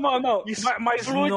Não, não, não. Isso mas, mas, mas, flui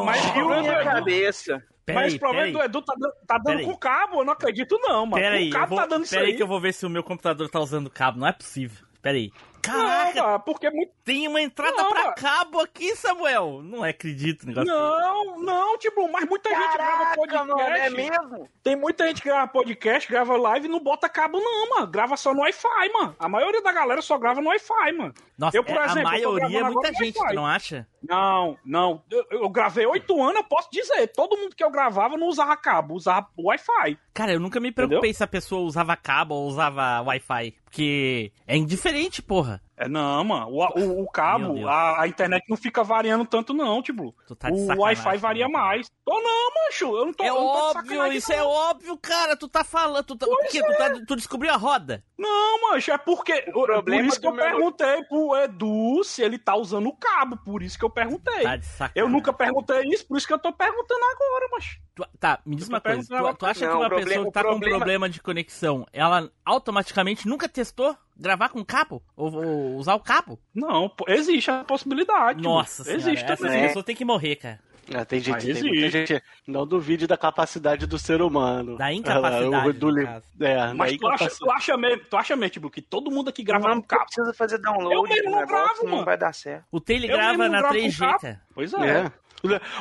o na Edu- cabeça. Pera mas aí, o problema do aí. Edu tá, dando- tá dando com aí. cabo, eu não acredito não, mano. Pera o cabo eu vou, tá dando isso pera aí aí. que eu vou ver se o meu computador tá usando cabo. Não é possível. Pera aí. Não, Caraca, mano, porque é muito... tem uma entrada Não, pra mano. cabo aqui, Samuel. Não acredito no negócio. Não, não, tipo, mas muita gente grava Caraca, podcast. mano, é mesmo? Tem muita gente que grava podcast, grava live e não bota cabo, não, mano. Grava só no Wi-Fi, mano. A maioria da galera só grava no Wi-Fi, mano. Nossa, Eu, por é- exemplo, a maioria é muita gente, tu não acha? Não, não. Eu, eu gravei oito anos, eu posso dizer. Todo mundo que eu gravava não usava cabo, usava Wi-Fi. Cara, eu nunca me preocupei se a pessoa usava cabo ou usava Wi-Fi. Porque é indiferente, porra. É, não, mano. O, o, o cabo, a, a internet não fica variando tanto, não, tipo. Tu tá de o Wi-Fi varia né? mais. Tô não, mancho. Eu não tô É eu não tô óbvio, isso não. é óbvio, cara. Tu tá falando. Tu, tá, o quê? Tu, tá- tu descobriu a roda? Não, mancho, é porque. O problema por isso que eu meu- perguntei pro Edu se ele tá usando o cabo. Por isso que eu perguntei. Tá de sacanagem. eu nunca perguntei isso, por isso que eu tô perguntando agora, mancho. Tu- tá, me diz uma coisa. Tu, tu acha Não, que uma problema- pessoa que tá com problema- problema de conexão, ela automaticamente nunca testou gravar com cabo? Ou, ou usar o cabo? Não, existe a possibilidade. Nossa mano. senhora, existe essa também. pessoa tem que morrer, cara. Ah, tem gente, tem muita gente. Não duvide da capacidade do ser humano. Da incapacidade, Ah, do, no caso. é, Mas tu acha, tu acha mesmo, tu acha mesmo, tipo, que todo mundo aqui grava Não com cabo. precisa fazer Eu download mesmo do não negócio, gravo, não mano. vai dar certo. O Taylor Eu grava na gravo com 3G, cabo. cara. Pois é. É.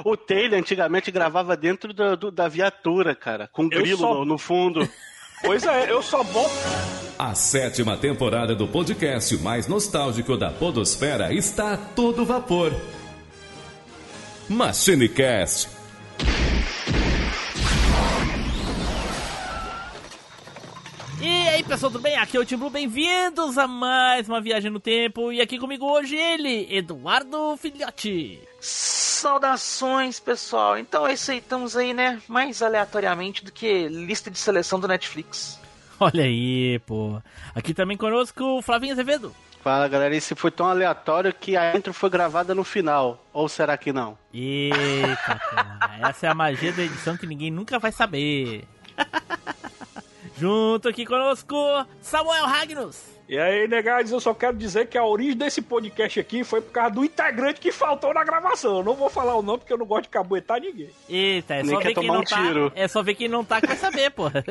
O Taylor antigamente gravava dentro do- do- da viatura, cara, com grilo só- no, no fundo. Pois é, eu só boto. A sétima temporada do podcast mais nostálgico da Podosfera está a todo vapor. MachineCast. E aí, pessoal, tudo bem? Aqui é o Tim Blue, bem-vindos a mais uma viagem no tempo. E aqui comigo hoje ele, Eduardo Filhote. Saudações, pessoal. Então é isso aí, estamos aí, né? Mais aleatoriamente do que lista de seleção do Netflix. Olha aí, pô. Aqui também conosco o Flavinho Azevedo. Fala, galera, esse foi tão aleatório que a intro foi gravada no final. Ou será que não? Eita, porra. Essa é a magia da edição que ninguém nunca vai saber. Junto aqui conosco, Samuel Ragnus. E aí, negados, eu só quero dizer que a origem desse podcast aqui foi por causa do integrante que faltou na gravação. Eu não vou falar o nome porque eu não gosto de cabuetar ninguém. Eita, é Nem só quer ver quem não um tá. tiro. É só ver quem não tá que vai saber, porra.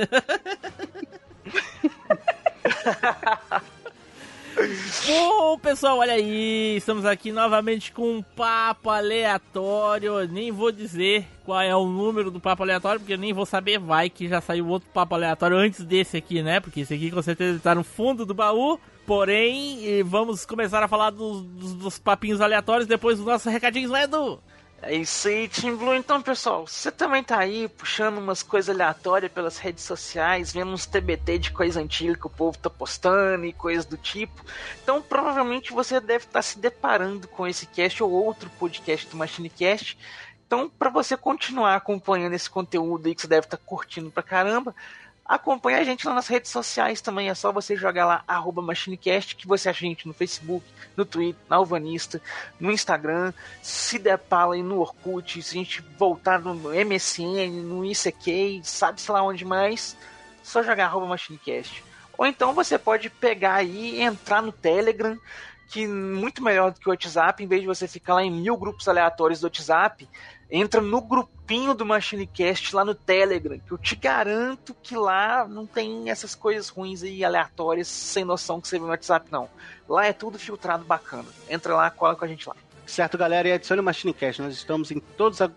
Bom, pessoal, olha aí, estamos aqui novamente com um papo aleatório. Nem vou dizer qual é o número do papo aleatório, porque eu nem vou saber. Vai que já saiu outro papo aleatório antes desse aqui, né? Porque esse aqui com certeza tá no fundo do baú. Porém, vamos começar a falar dos, dos, dos papinhos aleatórios depois dos nossos recadinhos, não é, Edu? É isso aí, Team Blue. Então, pessoal, você também tá aí puxando umas coisas aleatórias pelas redes sociais, vendo uns TBT de coisa antiga que o povo tá postando e coisas do tipo. Então, provavelmente você deve estar se deparando com esse cast ou outro podcast do MachineCast. Então, para você continuar acompanhando esse conteúdo aí que você deve estar curtindo pra caramba, acompanha a gente lá nas redes sociais também. É só você jogar lá, arroba MachineCast, que você acha a gente no Facebook, no Twitter, na Alvanista, no Instagram. Se depara aí no Orkut, se a gente voltar no MSN, no ICQ, sabe sei lá onde mais, só jogar arroba MachineCast. Ou então você pode pegar aí e entrar no Telegram, que muito melhor do que o WhatsApp, em vez de você ficar lá em mil grupos aleatórios do WhatsApp, entra no grupinho do MachineCast lá no Telegram, que eu te garanto que lá não tem essas coisas ruins e aleatórias, sem noção que você vê no WhatsApp, não. Lá é tudo filtrado bacana. Entra lá, cola com a gente lá. Certo, galera, e adicione o MachineCast. Nós estamos em todos os ag-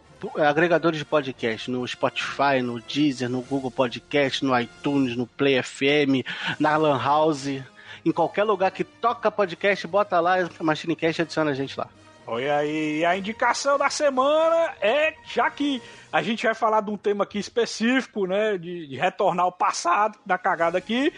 agregadores de podcast, no Spotify, no Deezer, no Google Podcast, no iTunes, no Play FM, na Lan House. Em qualquer lugar que toca podcast, bota lá, MachineCast adiciona a gente lá. Olha aí, a indicação da semana é, já que a gente vai falar de um tema aqui específico, né, de, de retornar ao passado, da cagada aqui,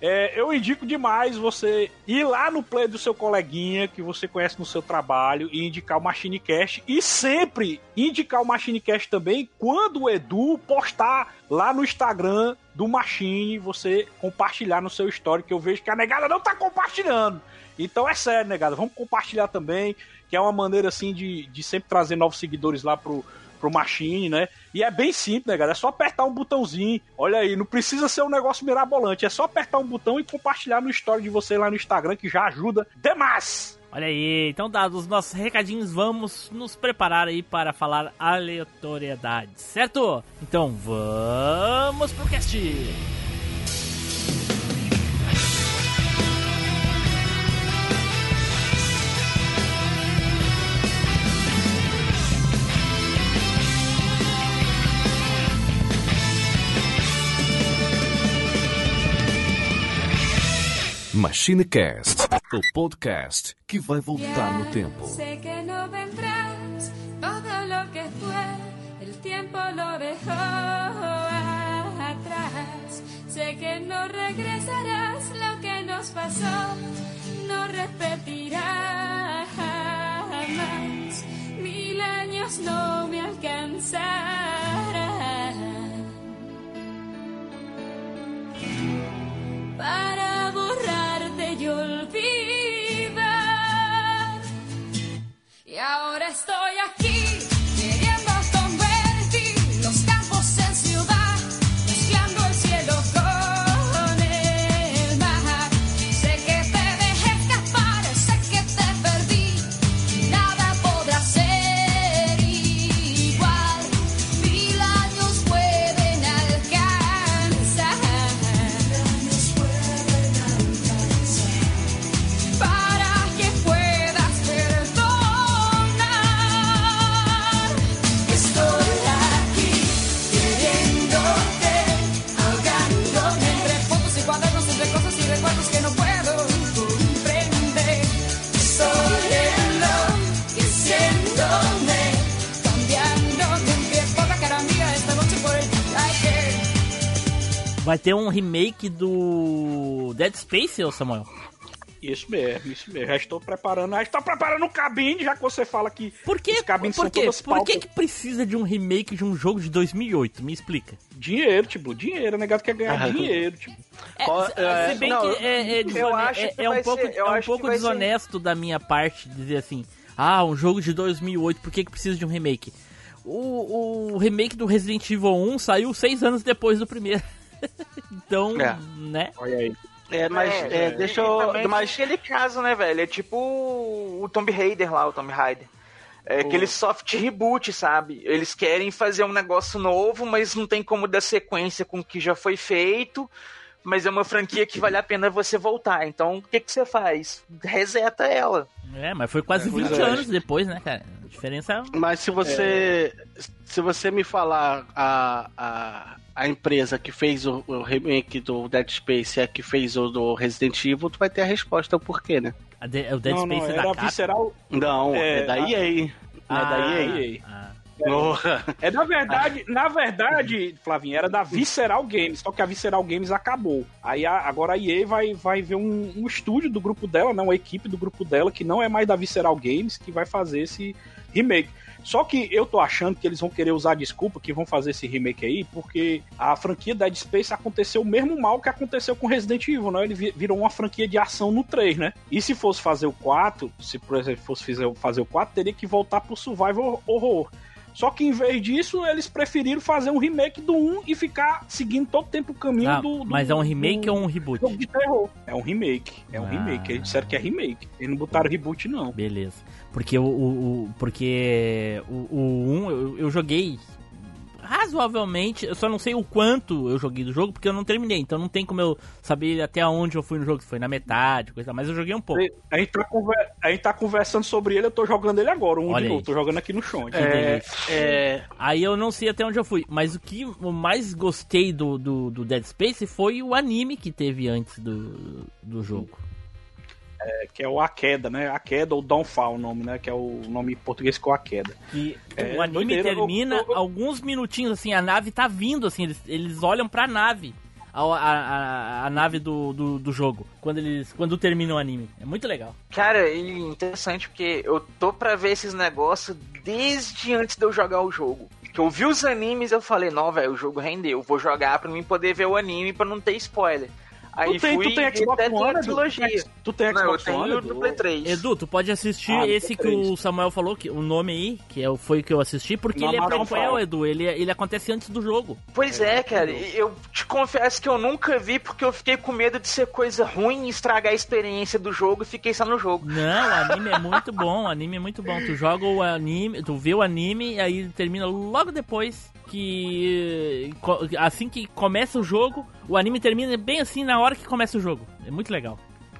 é, eu indico demais você ir lá no play do seu coleguinha, que você conhece no seu trabalho, e indicar o MachineCast, e sempre indicar o MachineCast também quando o Edu postar lá no Instagram do Machine, você compartilhar no seu story, que eu vejo que a negada não tá compartilhando. Então é sério, negada, vamos compartilhar também, que é uma maneira assim de, de sempre trazer novos seguidores lá pro, pro Machine, né? E é bem simples, negada, é só apertar um botãozinho. Olha aí, não precisa ser um negócio mirabolante, é só apertar um botão e compartilhar no story de você lá no Instagram, que já ajuda demais. Olha aí, então dados os nossos recadinhos, vamos nos preparar aí para falar aleatoriedade, certo? Então vamos pro cast! MachineCast, o podcast que vai voltar no tempo. Sé que no vendrás, todo lo que fue, el tiempo lo dejó atrás. Sé que no regresarás, lo que nos pasó no repetirá jamás. Mil años no me alcanzarán para borrarte y olvidar. Y ahora estoy aquí Vai ter um remake do Dead Space, ô Samuel? Isso mesmo, isso mesmo. Já estou preparando, já estou preparando o cabine, já que você fala que Por que, os cabines por são quê? todas Por que, pautas. que precisa de um remake de um jogo de 2008? Me explica. Dinheiro, tipo, dinheiro, o negado quer ganhar Ah, dinheiro, tipo. É, Qual- é, se bem não, que é, é, desone- é- que é um pouco, ser- é um que pouco vai ser- desonesto da minha parte dizer assim, ah, um jogo de 2008, por que, que precisa de um remake? O, o remake do Resident Evil 1 saiu seis anos depois do primeiro. então, É. né? Olha aí. É, mas é, deixa e eu. Mas, aquele caso, né, velho? É tipo o Tomb Raider lá, o Tomb Raider. É aquele soft reboot, sabe? Eles querem fazer um negócio novo, mas não tem como dar sequência com o que já foi feito. Mas é uma franquia que vale a pena você voltar. Então, o que, que você faz? Reseta ela. É, mas foi quase pois 20 é. anos depois, né, cara? A diferença mas se você. Se você me falar a, a, a empresa que fez o, o remake do Dead Space é a que fez o do Resident Evil, tu vai ter a resposta o porquê, né? a de- o Dead não, Space não, é da Capcom. Visceral. Não, é, É, da a- EA. Não é da Ah, EA. ah. Porra. É na verdade, na verdade, Flavinho, era da Visceral Games, só que a Visceral Games acabou. Aí a- agora a EA vai, vai ver um, um estúdio do grupo dela, não, uma equipe do grupo dela, que não é mais da Visceral Games, que vai fazer esse remake. Só que eu tô achando que eles vão querer usar desculpa que vão fazer esse remake aí, porque a franquia Dead Space aconteceu o mesmo mal que aconteceu com Resident Evil, né? Ele vi- virou uma franquia de ação no 3, né? E se fosse fazer o 4, se por exemplo fosse fazer o 4, teria que voltar pro Survival Horror. Só que em vez disso, eles preferiram fazer um remake do 1 e ficar seguindo todo o tempo o caminho Ah, do, do- mas é um remake do ou um reboot? jogo de terror. É um remake. É um Ah. remake. Eles disseram que é remake. Eles não botaram reboot, não. Beleza. Porque o, o, o- porque o, o 1 eu, eu joguei razoavelmente, eu só não sei o quanto eu joguei do jogo, porque eu não terminei, então não tem como eu saber até onde eu fui no jogo, se foi na metade, coisa, mas eu joguei um pouco. A gente, tá conver- a gente tá conversando sobre ele, eu tô jogando ele agora, um Olha de novo. Tô jogando aqui no chão. É, é, Aí eu não sei até onde eu fui, mas o que eu mais gostei do, do, do Dead Space foi o anime que teve antes do, do jogo. Que é o A Queda, né? A Queda ou Downfall o nome, né? Que é o nome em português que é o A Queda. Que É, o anime doideira, termina eu- eu- alguns minutinhos assim, a nave tá vindo, assim, eles, eles olham pra nave. A, a, a, nave do, do, do jogo, quando eles quando termina o anime. É muito legal. Cara, e interessante porque eu tô pra ver esses negócios desde antes de eu jogar o jogo. Que eu vi os animes e eu falei, não, velho, o jogo rendeu. Vou jogar pra mim poder ver o anime pra não ter spoiler. Aí tu tem, fui tu tem Xbox One, trilogia. Tu tem Não, Xbox One, tenho Edu? no Play 3. Edu, tu pode assistir Ah, esse que o Samuel falou, que, o nome aí, que é, o- foi o que eu assisti, porque Na ele é prequel. Edu. Ele, ele acontece antes do jogo. Pois é, cara, eu, te confesso que eu nunca vi porque eu fiquei com medo de ser coisa ruim e estragar a experiência do jogo e fiquei só no jogo. Não, o anime é muito bom, o anime é muito bom. Tu joga o anime, tu vê o anime e aí termina logo depois que assim que começa o jogo, o anime termina bem assim na hora que começa o jogo. É muito legal.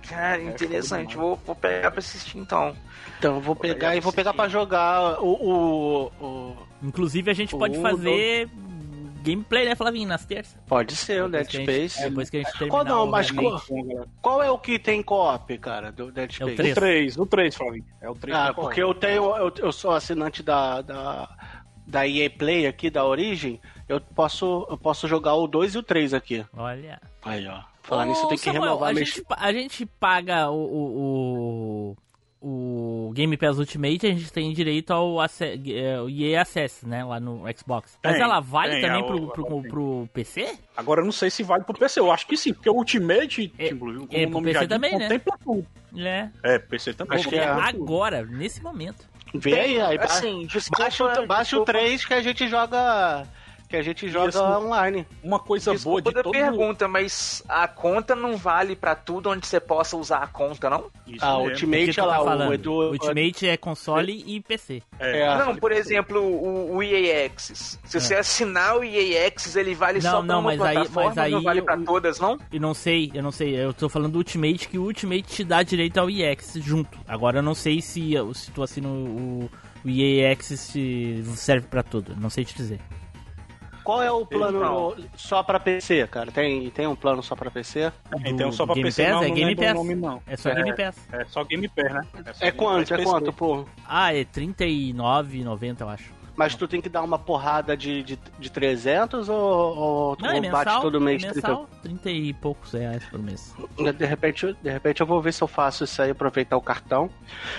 Cara, interessante. Vou, vou pegar pra assistir então. Então eu vou pegar pegar e vou pegar pra jogar o. o, o- Inclusive a gente pode O fazer gameplay, né, Flavinho, nas terças. Pode ser o Dead a gente- Space. Depois que a gente terminar Qual não, o mas qual, qual é o que tem co-op, cara, do Dead É o Space? três. O 3, o 3, Flavinho. É o 3. Ah, porque eu tenho. Eu, eu sou assinante da, da, da EA Play aqui, da Origin. Eu posso, eu posso jogar o 2 e o 3 aqui. Olha. Aí, ó. Falar Ô, nisso, eu tenho que Samuel, renovar a gente, a gente paga o, o, o, o Game Pass Ultimate, a gente tem direito ao ace- é, o EA Access, né, lá no Xbox. Mas Tem, ela vale tem, também a- pro, pro, tem. pro PC? Agora eu não sei se vale pro PC. Eu acho que sim, porque o Ultimate, É- como é, o pro nome PC já diz, também, né? contempla tudo. É. É, PC também. Acho que É é. agora, nesse momento. Vê aí, aí Assim, baixa, o, baixa o desculpa- 3 que a gente joga. Que a gente joga Isso. online. Uma coisa Desculpa boa de todo mundo. pergunta, mas a conta não vale pra tudo onde você possa usar a conta, não? Isso Ah. Ultimate, tá lá, falando? o Edu. Ultimate é console e PC. É. É. Não, por exemplo, o, o EA Access. Se você assinar o EA Access, ele vale É. Não, só pra não, uma mas aí- plataforma, mas aí não vale pra o- todas, não? E não sei, eu não sei, eu tô falando do Ultimate, que o Ultimate te dá direito ao EX junto. Agora eu não sei se, se tu assina o, o EA Access te serve pra tudo, não sei te dizer. Qual é o plano só pra PC, cara? Tem, tem um plano só pra PC? Então Do só pra Game PC Pass, não, é não Game Pass. o nome não. É só é, Game Pass. É só Game Pass, né? É Game quanto? Pass É quanto, pô? Ah, é 39,90 eu acho. Mas tu tem que dar uma porrada de, de, de 300 ou, ou tu Não, é bate mensal, todo mês é 30? mensal, 30 e poucos reais por mês. De repente, de repente eu vou ver se eu faço isso aí, aproveitar o cartão.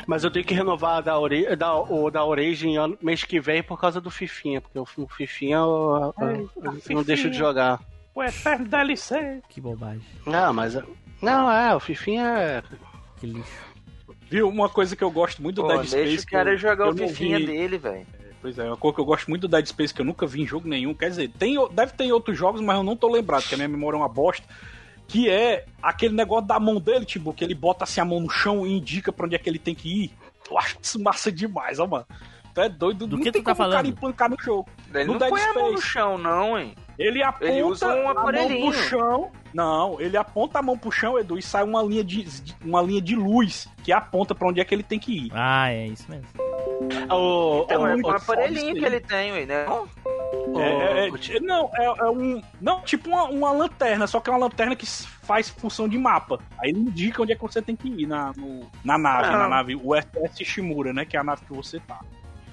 Mas eu tenho que renovar da, ori da, o da Origin mês que vem por causa do Fifinha, porque o, Fifinha eu, eu- eu não Fifinha. deixo de jogar. O eterno DLC. Que bobagem, Não, mas. Não, é, o Fifinha é. que lixo. Viu? Uma coisa que eu gosto muito do Pô, Dead Space. deixa o que eu- cara jogar eu o não fifinha vi- dele, velho. Pois é, uma coisa que eu gosto muito do Dead Space que eu nunca vi em jogo nenhum. Quer dizer, tem, deve ter em outros jogos, mas eu não tô lembrado, porque a minha memória é uma bosta. Que é aquele negócio da mão dele, tipo, que ele bota assim a mão no chão e indica pra onde é que ele tem que ir. Eu acho isso massa demais, ó, mano. Tu é doido, Do não que tem tu tá como o cara falando? empancar no jogo. Ele No não Dead põe a mão no Space. chão, não, hein? Ele aponta Ele usa um a mão pro chão. Não, ele aponta a mão pro chão, Edu, e sai uma linha de, uma linha de luz que aponta pra onde é que ele tem que ir. Ah, é isso mesmo. O, Então, é muito um aparelhinho que ele tem, ué, né? Não? o- É, é, é, não, é, é um. Não, tipo uma, uma lanterna, só que é uma lanterna que faz função de mapa. Aí ele indica onde é que você tem que ir na, no- na nave, Ah. na nave USS Shimura, né? Que é a nave que você tá.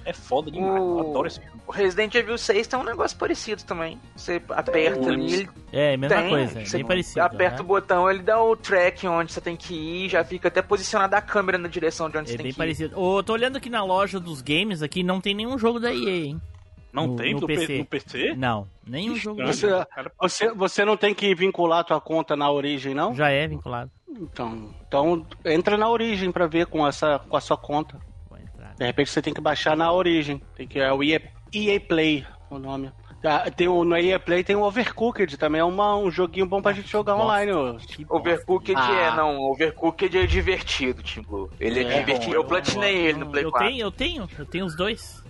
É foda demais, eu O- adoro esse filme. O Resident Evil 6 tem um negócio parecido também. Você aperta ali, ele É, mesma tem, coisa, é você bem parecido. aperta o né? botão, ele dá o track onde você tem que ir, já fica até posicionada a câmera na direção de onde você É tem bem que ir. parecido. Ô, tô olhando aqui na loja dos games aqui, não tem nenhum jogo da EA, hein? Não No- tem no PC. no PC? Não, nenhum jogo da Estranho. EA. Você- Você, você não tem que vincular a tua conta na Origin, não? Já é vinculado. Então, então entra na Origin pra ver com, essa, com a sua conta. De repente você tem que baixar na Origin. Tem que, é o EA, EA Play, o nome. Ah, Tem o, no EA Play tem o Overcooked, também é uma, um joguinho bom pra gente jogar bosta. online. Overcooked Ah. é, não, Overcooked é divertido, tipo. Ele é, É divertido. bom, eu é platinei ele no Play eu 4. tenho, eu tenho, eu tenho os dois.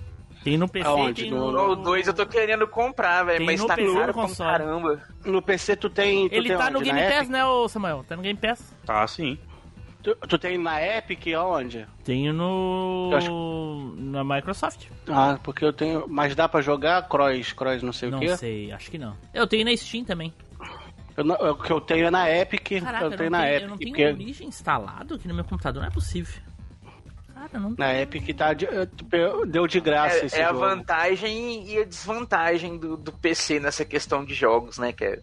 Tem no PC Aonde? tem No- no... O 2 eu tô querendo comprar, velho, mas no tá PC, no caro pra console. caramba. No PC tu tem. Tu Ele tem tá no onde? Game na Pass, Epic? né, ô Samuel? Tá no Game Pass. Tá, sim. Tu, tu tem na Epic aonde? Tenho no... Eu acho- na Microsoft. Ah, porque eu tenho. Mas dá pra jogar Cross, Cross não sei Não o quê? sei, acho que não. Eu tenho na Steam também. Eu não- o que eu tenho é na Epic. Caraca, eu eu tenho não, na tenho, Epic. eu não tenho porque Origin instalado aqui no meu computador, não é possível. Cara, não Na Epic tá de- tipo, deu de graça esse É, é a jogo. vantagem e a desvantagem do, do PC nessa questão de jogos, né? Que é,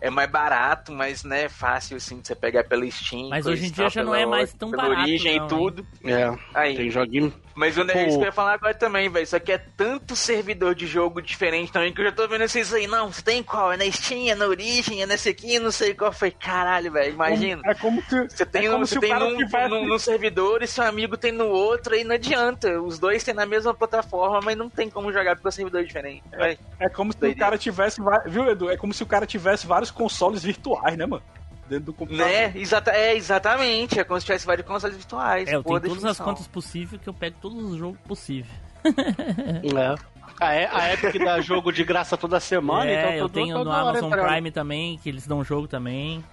é mais barato, mas né, é fácil assim de você pegar pela Steam. Mas hoje em dia tal, já não é mais tão pela barato, origem não, e tudo. É, Aí, tem joguinho. Mas o é isso que eu ia falar agora também, velho. Só que é tanto servidor de jogo diferente também que eu já tô vendo esses aí. Não, você tem qual? É na Steam, é na Origin, é nesse aqui, não sei qual. Foi caralho, velho. Imagina. É como se, Você tem, é um, você o tem num, tivesse... num- num servidor e seu amigo tem no outro, aí não adianta. Os dois têm na mesma plataforma, mas não tem como jogar porque o servidor é diferente. Vai. É como se o Doideira. cara tivesse. Viu, Edu? É como se o cara tivesse vários consoles virtuais, né, mano? Dentro do computador. Né? Exata, é, exatamente. É como se tivesse vários consoles virtuais. É, eu tenho todas as contas possíveis que eu pego todos os jogos possíveis. É. A, E- a Epic dá jogo de graça toda semana, é, então eu todo- tenho no Amazon. Prime também, que eles dão jogo também.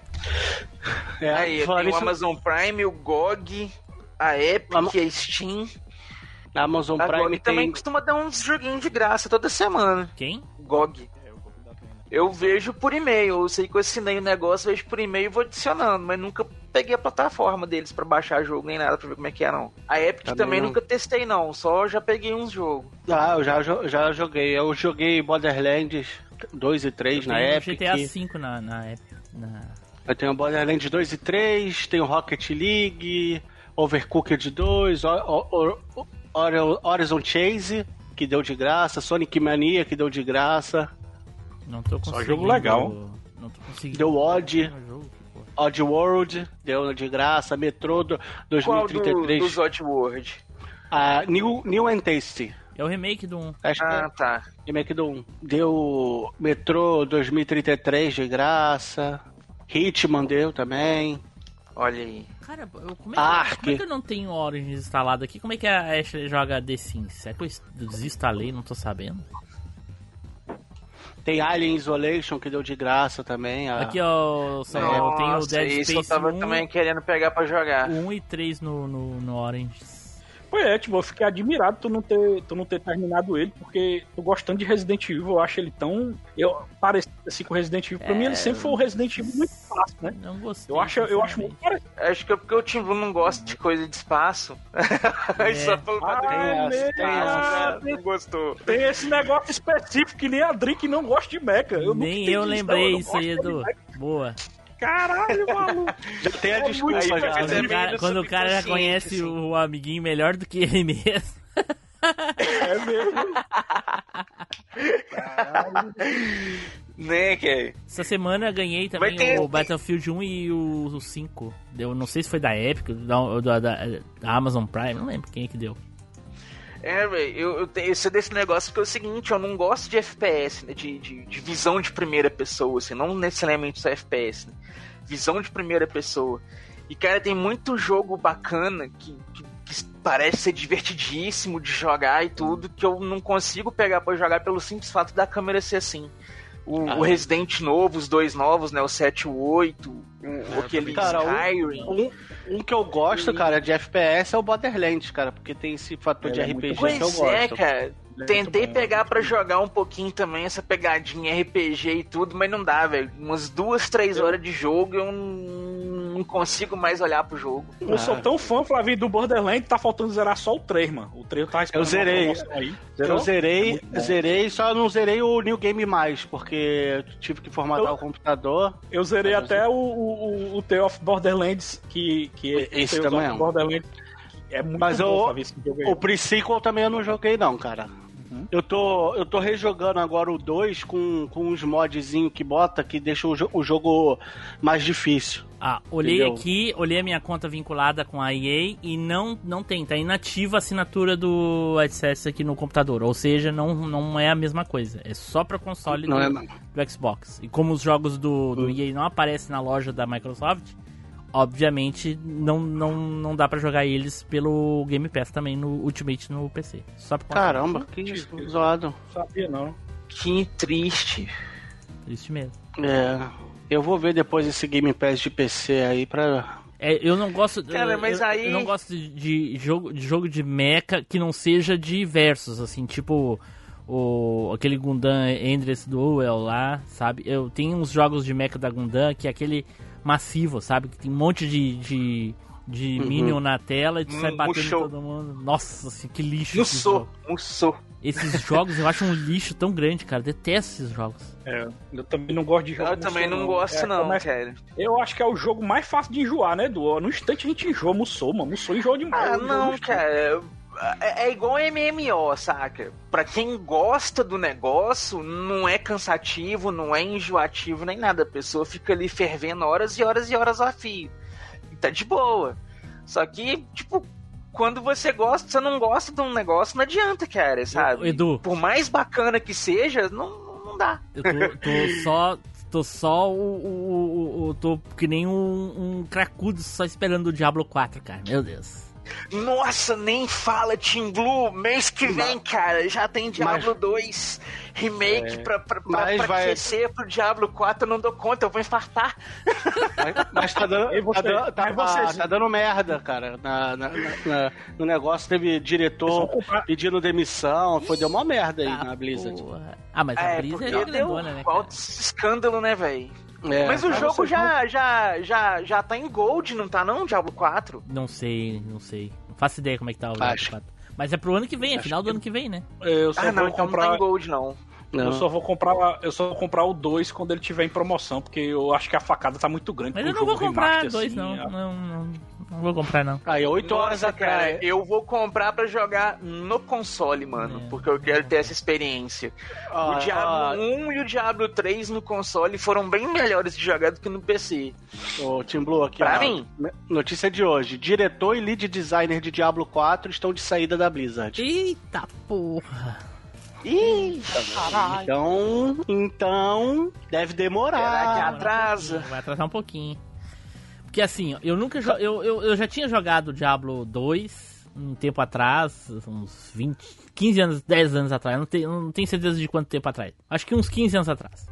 É, Aí, falar tem o nisso, Amazon Prime, o GOG, a Epic, a Steam. a Amazon A Prime GOG também tem... costuma dar uns joguinhos de graça toda semana. Quem? GOG. Eu vejo por e-mail, eu sei que eu assinei o negócio, vejo por e-mail e vou adicionando, mas nunca peguei a plataforma deles pra baixar jogo nem nada pra ver como é que é não. A Epic Também também, não. nunca testei não, só já peguei uns jogos. Ah, eu já, já joguei. Eu joguei Borderlands 2 e 3 na Tem o Epic. GTA V na, na, Ep- na- Eu tenho Borderlands 2 e 3, tenho Rocket League, Overcooked 2, O- O- O- Ori- Horizon Chase, que deu de graça, Sonic Mania, que deu de graça, Não tô conseguindo. jogo legal. Não tô conseguindo. deu Odd, que. Odd World, deu de graça, Metrô do- Qual do, 2033, dos Oddworld? ah, New, New and Tasty. É o remake do 1. Acho que Ah, é tá. remake do 1. Deu Metrô 2033 de graça, Hitman deu também. Olha aí. Cara, eu- como, é, como é que eu não tenho Origins instalado aqui? Como é que a Ashley joga The Sims? Será que eu es- desinstalei? Não tô sabendo. Tem Alien Isolation que deu de graça também. a- Aqui, ó, Samuel, tem o Dead isso eu Space tava 1, também querendo pegar pra jogar. 1 e 3 no, no, no Origins. Pois é, tipo, eu fiquei admirado tu não ter, tu não ter terminado ele, porque tô gostando de Resident Evil, eu acho ele tão. Eu parecido assim com Resident Evil. Pra É, mim ele sempre foi um Resident Evil muito fácil, né? Não gostei. Eu acho, eu acho muito parecido. Acho que é porque o Tim Blue não gosta de coisa de espaço. Só pelo Ah, é, tem essa. não gostou. Tem esse negócio específico que nem a Drink não gosta de mecha. Eu Nem eu lembrei isso aí, Edu. Boa. Caralho, maluco. Já tem a É desculpa já. né? Quando, o cara, quando o cara já conhece assim. o amiguinho melhor do que ele mesmo. É mesmo. Né, que Essa semana eu ganhei também ter- o Battlefield 1 e o, o 5. Deu, não sei se foi da Epic, da, da, da- da Amazon Prime, não lembro quem é que deu. É, velho, eu, eu, eu sei desse negócio porque é o seguinte, eu não gosto de FPS, né? De, de, de visão de primeira pessoa, assim, não necessariamente só FPS, né? Visão de primeira pessoa. E, cara, tem muito jogo bacana que, que, que parece ser divertidíssimo de jogar e tudo, que eu não consigo pegar pra jogar pelo simples fato da câmera ser assim. O, Ah. o Resident novo, os dois novos, né? O 7 e o 8, o, aquele Cara, Skyrim. Um, um que eu gosto, cara, de FPS é o Borderlands, cara, porque tem esse fator de é muito RPG que eu Pois gosto. é, cara. É Tentei pegar pra jogar um pouquinho também essa pegadinha RPG e tudo, mas não dá, velho. Umas duas, três horas de jogo eu não, consigo mais olhar pro jogo. Eu sou tão fã, Flavinho, do Borderlands, tá faltando zerar só o 3, mano. O 3 eu tava esperando. Eu zerei. Aí. Eu Zerou? zerei, bom. zerei, só não zerei o New Game mais, porque eu tive que formatar Eu- o computador. Eu zerei Mas até o, o, o Tale of Borderlands, que, que Esse também of é um. Borderlands que é muito Mas bom, eu- Flavinho, aí. O Pre-Sequel também eu não joguei não, cara. Eu tô, eu tô rejogando agora o 2 com, com uns modzinhos que bota que deixa o, jo- o jogo mais difícil. Ah, olhei Entendeu? aqui, olhei a minha conta vinculada com a EA e não, não tem, tá inativa a assinatura do AdSense aqui no computador. Ou seja, não, não é a mesma coisa. É só pra console Não do, é não. do Xbox. E como os jogos do, do EA não aparecem na loja da Microsoft, obviamente não, não, não dá pra jogar eles pelo Game Pass também no Ultimate no PC. Só. Caramba, que zoado. Sabia não. Que triste. Triste mesmo. É, eu vou ver depois esse Game Pass de PC aí pra... É, eu não gosto. Cara, eu- mas eu, aí- eu não gosto de, de jogo, de jogo de mecha que não seja de versus, assim, tipo o aquele Gundam Endless Duel lá, sabe? Eu tenho uns jogos de mecha da Gundam que é aquele massivo, sabe? Que tem um monte de, de, de Uhum. minion na tela e tu sai Hum, batendo em murchou. todo mundo. Nossa, assim, que lixo. No esses sou, jogos. no sou. Esses jogos eu acho um lixo tão grande, cara. Detesto esses jogos. É, eu também não gosto de jogo. Eu também Musou, não gosto, É, não, começa- cara. Eu acho que é o jogo mais fácil de enjoar, né, Edu? No instante a gente enjoa Musou, mano. Musou enjoa demais. Ah, É um jogo não, cara. É, é igual MMO, saca? Pra quem gosta do negócio, não é cansativo, não é enjoativo nem nada. A pessoa fica ali fervendo horas e horas e horas a fio. E tá de boa. Só que, tipo, quando você gosta, você não gosta de um negócio, não adianta, cara, sabe? Edu. Por mais bacana que seja, não, não dá. Eu tô, tô só. Tô só o. o, o- o- tô que nem um, um cracudo só esperando o Diablo 4, cara. Meu Deus. Nossa, nem fala Team Blue. Mês que vem, cara, já tem Diablo 2 remake pra, pra, pra, Mas pra vai- aquecer pro Diablo 4. Eu não dou conta, eu vou infartar. Mas, mas tá dando, E você? tá, dando- tá- Mas vocês- tá dando merda, cara. Na, na- na- na- no negócio teve diretor pedindo demissão. Foi, deu uma merda aí Ah, na Blizzard. porra. Ah, mas a É, Blizzard é deu né? Cara? alto escândalo, né, velho? É, Mas o jogo já, já, já, já tá em Gold, não tá não, Diablo 4? Não sei, não sei. Não faço ideia como é que tá o. Diablo 4. Mas é pro ano que vem, é final do que- ano que vem, né? Eu só Ah, não, vou então não tá comprar. em Gold, não. Não. Eu só vou comprar, eu só vou comprar o 2 quando ele tiver em promoção, porque eu acho que a facada tá muito grande. Mas eu não vou comprar dois, assim, não. é. Não, não. Não vou comprar, não. Aí, oito horas Nossa, cara, atrás. eu vou comprar pra jogar no console, mano, É. porque eu quero ter essa experiência. ó, o Diablo ó, 1 e o Diablo 3 no console foram bem melhores de jogar do que no PC. Ô, Tim Blue, aqui, Pra ó. mim. Notícia de hoje. Diretor e lead designer de Diablo 4 estão de saída da Blizzard. Eita porra. Ih, caralho. Então, então, deve Será que demorar. atrasa? Vai atrasar um pouquinho. Porque assim, eu nunca eu, eu, eu já tinha jogado Diablo 2 um tempo atrás, uns 20, 15 anos, 10 anos atrás, não tenho, não tenho certeza de quanto tempo atrás. Acho que uns 15 anos atrás.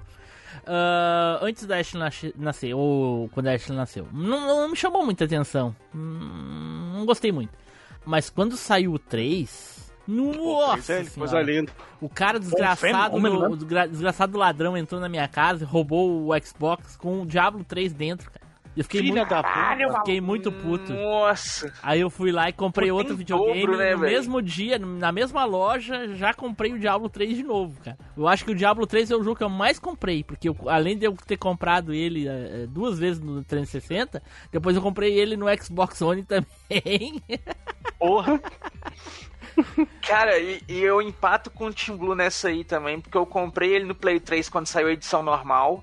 Ah, antes da Ashley nasce- nascer, ou quando a Ashley nasceu. Não, não me chamou muita atenção. Hum, Não gostei muito. Mas quando saiu o 3. Nossa! Coisa, linda. O cara desgraçado, no- né? desgraçado ladrão entrou na minha casa e roubou o Xbox com o Diablo 3 dentro, cara. Eu fiquei Filha muito, da puta. fiquei muito puto. Nossa. Aí eu fui lá e comprei Puta outro videogame dobro, né, no velho? mesmo dia, na mesma loja, já comprei o Diablo 3 de novo, cara. Eu acho que o Diablo 3 é o jogo que eu mais comprei, porque eu- além de eu ter comprado ele eh, duas vezes no 360, depois eu comprei ele no Xbox One também. Porra. Cara, e, e eu empato com o Team Blue nessa aí também, porque eu comprei ele no Play 3 quando saiu a edição normal.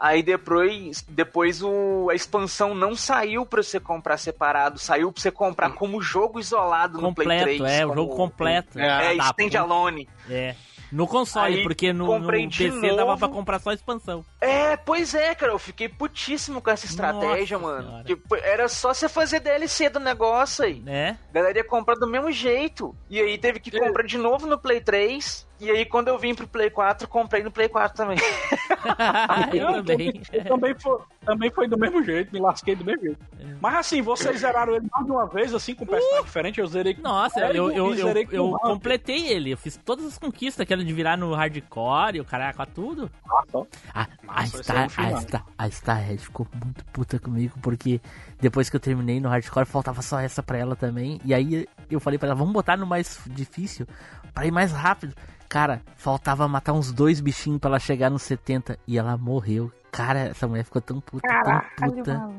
Aí depois, depois o, a expansão não saiu pra você comprar separado, saiu pra você comprar como jogo isolado no Play completo, 3. é, o jogo completo. É, Tá, standalone. É. No console, Aí porque no, no PC dava novo. pra comprar só a expansão. É, pois é, cara, eu fiquei putíssimo com essa estratégia, Nossa mano. Tipo, era só você fazer DLC do negócio aí. né? A galera ia comprar do mesmo jeito. E aí teve que comprar de novo no Play 3. E aí quando eu vim pro Play 4, comprei no Play 4 também. eu também. Eu também, foi, também foi do mesmo jeito, me lasquei do mesmo jeito. É. Mas assim, vocês zeraram ele mais de uma vez, assim, com personagem diferente, eu zerei com Nossa, eu, eu, e eu, zerei com eu completei ele. Eu fiz todas as conquistas, aquela de virar no hardcore, o caraca, tudo. Ah, só. A, a, Nossa, esse Star, é um a. Star, a Starhead ficou muito puta comigo, porque depois que eu terminei no hardcore, faltava só essa pra ela também. E aí eu falei pra ela, vamos botar no mais difícil, pra ir mais rápido. Cara, faltava matar uns dois bichinhos pra ela chegar nos 70 e ela morreu. Cara, essa mulher ficou tão puta, tão puta.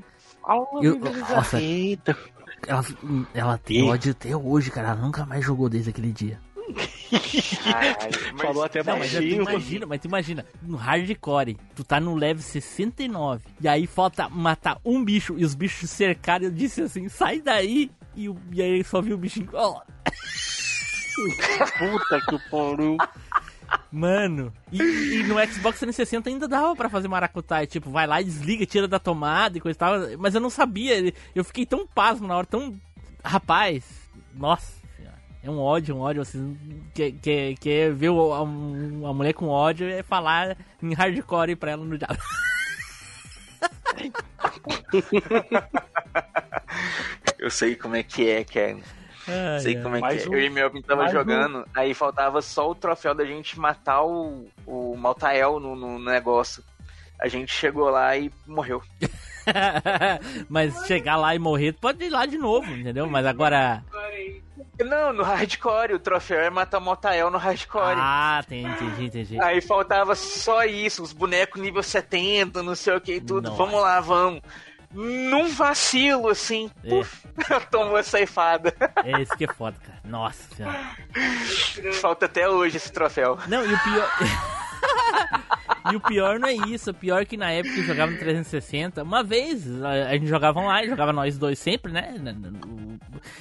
Eu, nossa, Eita. ela, ela tem ódio até hoje, cara. Ela nunca mais jogou desde aquele dia. Falou até Não, mas imagina, mas tu imagina, no hardcore, tu tá no level 69, e aí falta matar um bicho e os bichos cercaram, eu disse assim, sai daí! E, o- e aí só vi o bichinho. ó, Puta que pariu. mano, e, e no Xbox 360 ainda dava pra fazer maracutaia, tipo, vai lá e desliga, tira da tomada e coisa e tal, mas eu não sabia, eu fiquei tão pasmo na hora, tão. Rapaz, nossa. senhora, É um ódio, um ódio, assim, que, que, que é ver o- a, a mulher com ódio é falar em hardcore pra ela no diabo. Eu sei como é que é, cara. Ai, sei ai. como é que é. um. Eu e meu amigo tava Mais um. jogando, aí faltava só o troféu da gente matar o, o Maltael no, no negócio. A gente chegou lá e morreu. Mas chegar lá e morrer, tu pode ir lá de novo, entendeu? Mas agora. Não, no hardcore, o troféu é matar o Maltael no hardcore. Ah, tem, entendi, entendi. Aí faltava só isso, os bonecos nível 70, não sei o que e tudo. Nossa. Vamos lá, vamos. Num vacilo, assim, É. puf, tomou a ceifada. É isso que é foda, cara. Nossa senhora. Falta até hoje esse troféu. Não, e o pior. e o pior não é isso. O pior é que na época eu jogava no 360, uma vez a, gente jogava online, jogava nós dois sempre, né?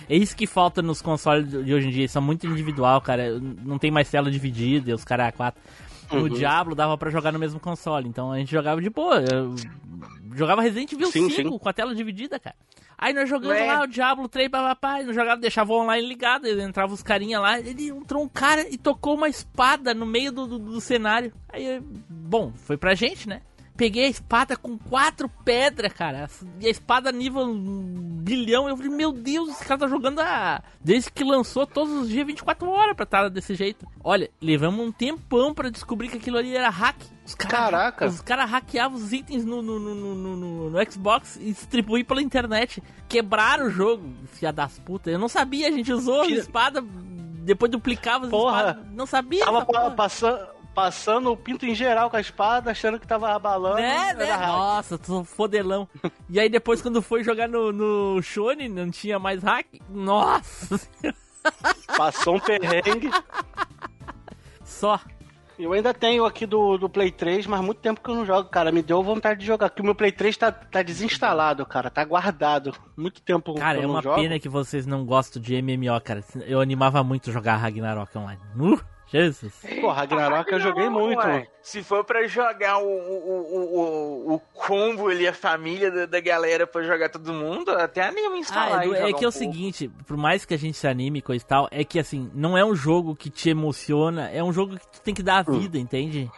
É isso que falta nos consoles de hoje em dia. São muito individual, cara. Não tem mais tela dividida e os caras quatro. No Diablo dava pra jogar no mesmo console, então a gente jogava de boa. Eu jogava Resident Evil Sim, 5 sim. com a tela dividida, cara. Aí nós jogando É. lá o Diablo 3, papapá, nós jogava, deixava o online ligado, ele entrava os carinha lá, ele entrou um cara e tocou uma espada no meio do, do, do cenário. Aí, bom, foi pra gente, né? Peguei a espada com quatro pedras, cara. E a espada nível um bilhão. Eu falei, meu Deus, esse cara tá jogando a... desde que lançou todos os dias 24 horas pra estar desse jeito. Olha, levamos um tempão pra descobrir que aquilo ali era hack. Os cara- Caraca. Os caras hackeavam os itens no, no, no, no, Xbox e distribuíam pela internet. Quebraram o jogo, filha das putas. Eu não sabia, a gente usou a espada, depois duplicava as Porra. espadas. Não sabia. Tava passando, passando o pinto em geral com a espada, achando que tava abalando. Né, né? Nossa, tô fodelão. E aí depois quando foi jogar no, no Shone, não tinha mais hack. Nossa, Passou um perrengue. só. Eu ainda tenho aqui do, do Play 3, mas muito tempo que eu não jogo, cara. Me deu vontade de jogar. Porque o meu Play 3 tá, tá desinstalado, cara. Tá guardado. Muito tempo Cara, que eu é não uma jogo. pena que vocês não gostam de MMO, cara. Eu animava muito jogar Ragnarok online. Uh, Jesus. Pô, Ragnarok eu joguei muito. Ué, Se for pra jogar o, o, o, o, combo ali, a família da, da galera pra jogar todo mundo, até anima instalar. Ah, e Edu, é que é um o pouco. seguinte, por mais que a gente se anime e coisa e tal, é que assim, não é um jogo que te emociona, é um jogo que tu tem que dar a vida, entende?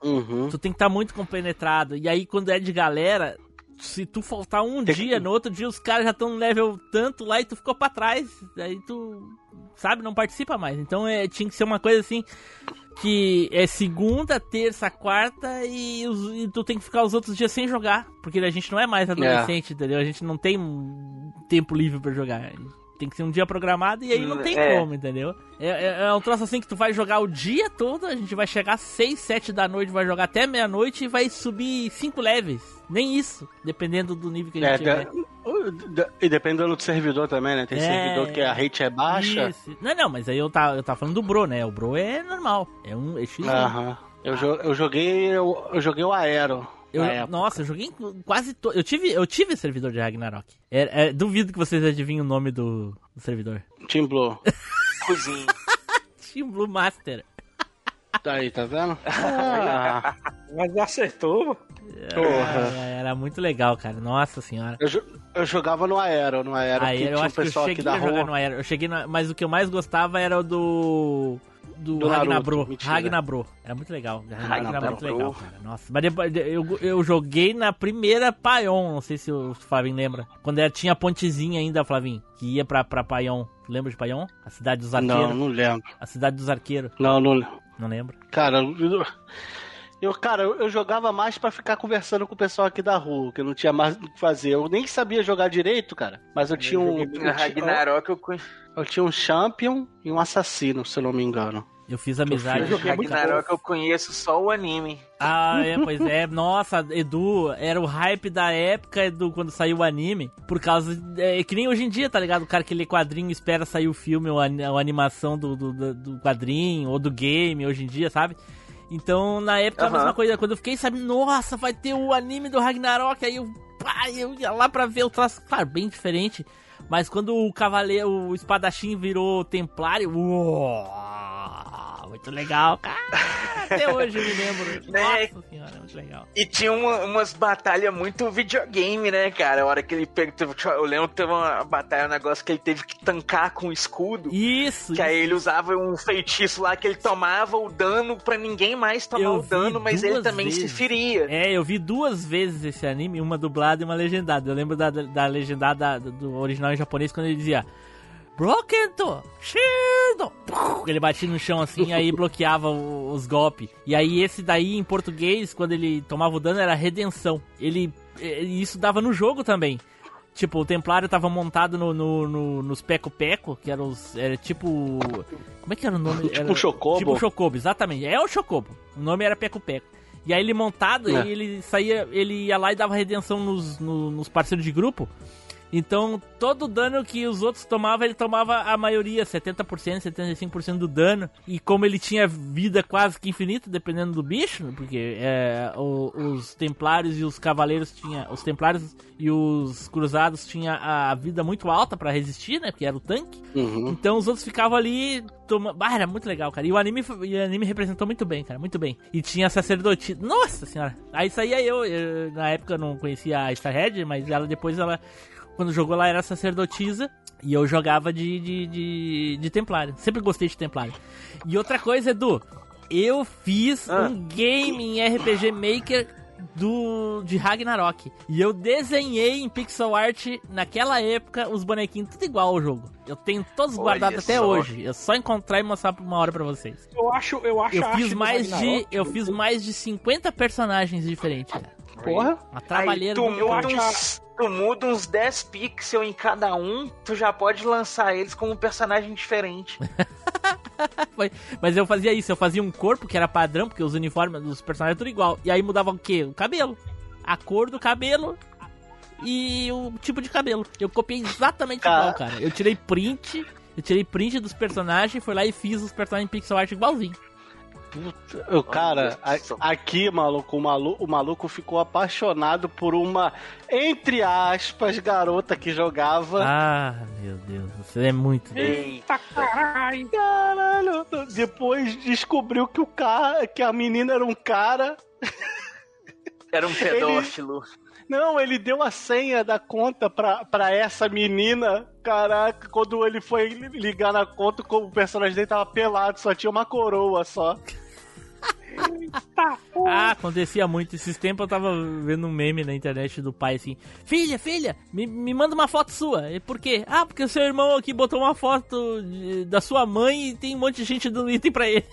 Uhum. Tu tem que estar muito compenetrado. E aí, quando é de galera, se tu faltar um Tem que- dia, no outro dia os caras já estão no level tanto lá e tu ficou pra trás. Aí tu, sabe, não participa mais. Então é, tinha que ser uma coisa assim. Que é segunda, terça, quarta e, os- e tu tem que ficar os outros dias sem jogar. Porque a gente não é mais adolescente, entendeu? A gente não tem tempo livre pra jogar. Tem que ser um dia programado e aí não tem É. como, entendeu? É, é- é um troço assim que tu vai jogar o dia todo, a gente vai chegar às 6, 7 da noite, vai jogar até meia-noite e vai subir 5 levels. Nem isso, dependendo do nível que a É, gente tiver. da- e dependendo do servidor também, né? Tem É. servidor que a rate é baixa. Isso. Não, não, mas aí eu tava, eu tava falando do Bro, né? O Bro é normal. É um é X1. Aham. Eu, jo- eu joguei eu, eu joguei o Aero. Eu- nossa, eu joguei quase to... eu tive Eu tive servidor de Ragnarok. É, é, duvido que vocês adivinhem o nome do, do servidor. Team Blue. Cozinha. Team Blue Master. Tá aí, tá vendo? Ah, Mas acertou. porra. É, era muito legal, cara. Nossa senhora. Eu, eu jogava no Aero, no Aero, Aí que eu tinha um acho que eu cheguei a jogar no Aero. Eu cheguei na... Mas o que eu mais gostava era o do. Do, Do Ragnabro. mentira. Ragnabro. Era muito legal. Ragnabro era muito Ragnabro. legal, cara. Nossa. Mas depois, eu, eu joguei na primeira Paion. Não sei se o Flavinho lembra. Quando era, tinha a pontezinha ainda, Flavinho. Que ia pra, pra Paion. Lembra de Paion? A cidade dos arqueiros. Não, não lembro. A cidade dos arqueiros. Não, não. Não lembro. Cara, eu, eu, cara, eu, eu jogava mais pra ficar conversando com o pessoal aqui da rua, que eu não tinha mais o que fazer. Eu nem sabia jogar direito, cara. Mas eu tinha um. Eu Ragnarok eu eu tinha um champion e um assassino, se eu não me engano. Eu fiz amizade. Eu Ragnarok eu conheço só o anime. Ah, é, pois é. Nossa, Edu, era o hype da época, Edu, quando saiu o anime. Por causa. É que nem hoje em dia, tá ligado? O cara que lê quadrinho espera sair o filme ou a, a animação do, do- do quadrinho ou do game hoje em dia, sabe? Então, na época, a Aham. mesma coisa. Quando eu fiquei sabendo, nossa, vai ter o anime do Ragnarok, aí eu, pá, eu ia lá pra ver o traço, claro, bem diferente. Mas quando o cavaleiro, o espadachim virou templário, uou, muito legal, cara. Até hoje eu me lembro. É. Nossa senhora, muito legal. E tinha uma- umas batalhas muito videogame, né, cara? A hora que ele pegou. Eu lembro que teve uma batalha, um negócio que ele teve que tancar com o escudo. Isso, Que aí ele usava um feitiço lá que ele tomava o dano pra ninguém mais tomar Eu o dano, mas ele também se vezes. feria. É, eu vi duas vezes esse anime, uma dublada e uma legendada. Eu lembro da, da legendada do original em japonês quando ele dizia Broken to Shield! Ele batia no chão assim, aí bloqueava os golpes. E aí esse daí em português, quando ele tomava o dano, era redenção. Ele. Isso dava no jogo também. Tipo, o Templário tava montado no, no- no- nos Peco Peco, que eram os. Era tipo. Como é que era o nome? Tipo Era- um Chocobo. Tipo Chocobo, exatamente. É o Chocobo. O nome era Peco Peco. E aí ele montado, É. aí ele saía, ele ia lá e dava redenção nos, no- nos parceiros de grupo. Então, todo o dano que os outros tomavam, ele tomava a maioria, 70%, 75% do dano. E como ele tinha vida quase que infinita, dependendo do bicho, porque é, o- os templários e os cavaleiros tinha Os templários e os cruzados tinham a vida muito alta pra resistir, né? Porque era o tanque. Uhum. Então os outros ficavam ali tomando. Ah, era muito legal, cara. E o anime, e o anime representou muito bem, cara. Muito bem. E tinha sacerdotisa. Nossa senhora! Aí saía eu, eu, Na época eu não conhecia a Starhead, mas ela depois ela. Quando jogou ela era sacerdotisa. E eu jogava de, de, de, de Templário. Sempre gostei de Templário. E outra coisa, Edu. Eu fiz Ah. um game em RPG Maker do de Ragnarok. E eu desenhei em pixel art naquela época os bonequinhos tudo igual ao jogo. Eu tenho todos Olha guardados até hoje. Eu só encontrar e mostrar por uma hora pra vocês. Eu acho, eu acho Eu fiz mais de eu fiz mais de 50 personagens diferentes, cara. Porra. Uma Aí trabalheira tu do muda, caralho. uns, tu muda uns 10 pixels em cada um, tu já pode lançar eles como um personagem diferente. Mas eu fazia isso, eu fazia um corpo que era padrão, porque os uniformes dos personagens tudo igual. E aí mudava o quê? O cabelo. A cor do cabelo e o tipo de cabelo. Eu copiei exatamente Cara. igual, cara. Eu tirei print, eu tirei print dos personagens, fui lá e fiz os personagens em pixel art igualzinho. O cara, a- aqui, maluco, o maluco, o maluco ficou apaixonado por uma, entre aspas, garota que jogava. Ah, meu Deus, você é muito. Ei, Tá caralho. Caralho, depois descobriu que o cara, que a menina era um cara. era um pedófilo. Não, ele deu a senha da conta pra, pra essa menina. Caraca, quando ele foi ligar na conta, o personagem dele tava pelado, só tinha uma coroa só. Ah, acontecia muito. Esses tempos eu tava vendo um meme na internet do pai assim: Filha, filha, me, me manda uma foto sua. E por quê? Ah, porque o seu irmão aqui botou uma foto de- da sua mãe e tem um monte de gente dando item pra ele.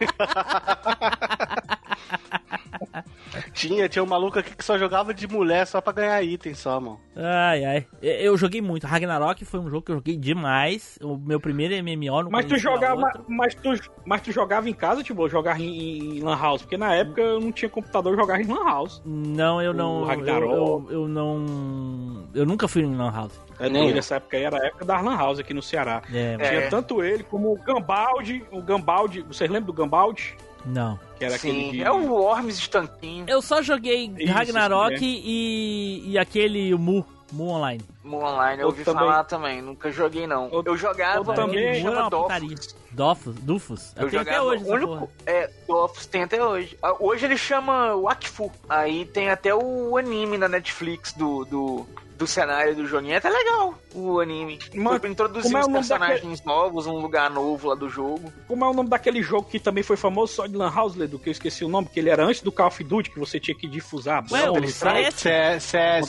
Tinha, tinha um maluco aqui que só jogava de mulher só pra ganhar item só, mano. Ai, ai. Eu joguei muito. Ragnarok foi um jogo que eu joguei demais. O meu primeiro MMO não Mas tu jogava, mas tu, mas tu jogava em casa, tipo, jogava em, em Lan House, porque na época eu não tinha computador, eu jogava em Lan House. Não, eu não. O Eu, Ragnarok. eu, eu não. Eu nunca fui em Lan House. É, nessa época aí era a época da Lan House aqui no Ceará. É, É. Tinha tanto ele como o Gambaldi, o Gambaldi, vocês lembram do Gambaldi? Não. Que era aquele Sim, de... é o Worms de tanquinho. Eu só joguei Isso, Ragnarok isso e, e aquele Mu. Mu Online. Mu Online eu ouvi também. falar também, nunca joguei não. Eu- Eu jogava eu também- que Mu era chama uma Dofus. Dofus, Dufus. Eu, tenho até hoje único, é, Dofus tem até hoje. Ah, Hoje ele chama Wakfu. Aí tem até o anime na Netflix do, do, do cenário do joguinho. É até legal o anime. Pra introduzir como é os personagens novos, um lugar novo lá do jogo. Como é o nome daquele jogo que também foi famoso só de Lan House, Ledo, que eu esqueci o nome, que ele era antes do Call of Duty, que você tinha que difusar. Ué, o Counter-Strike. CS?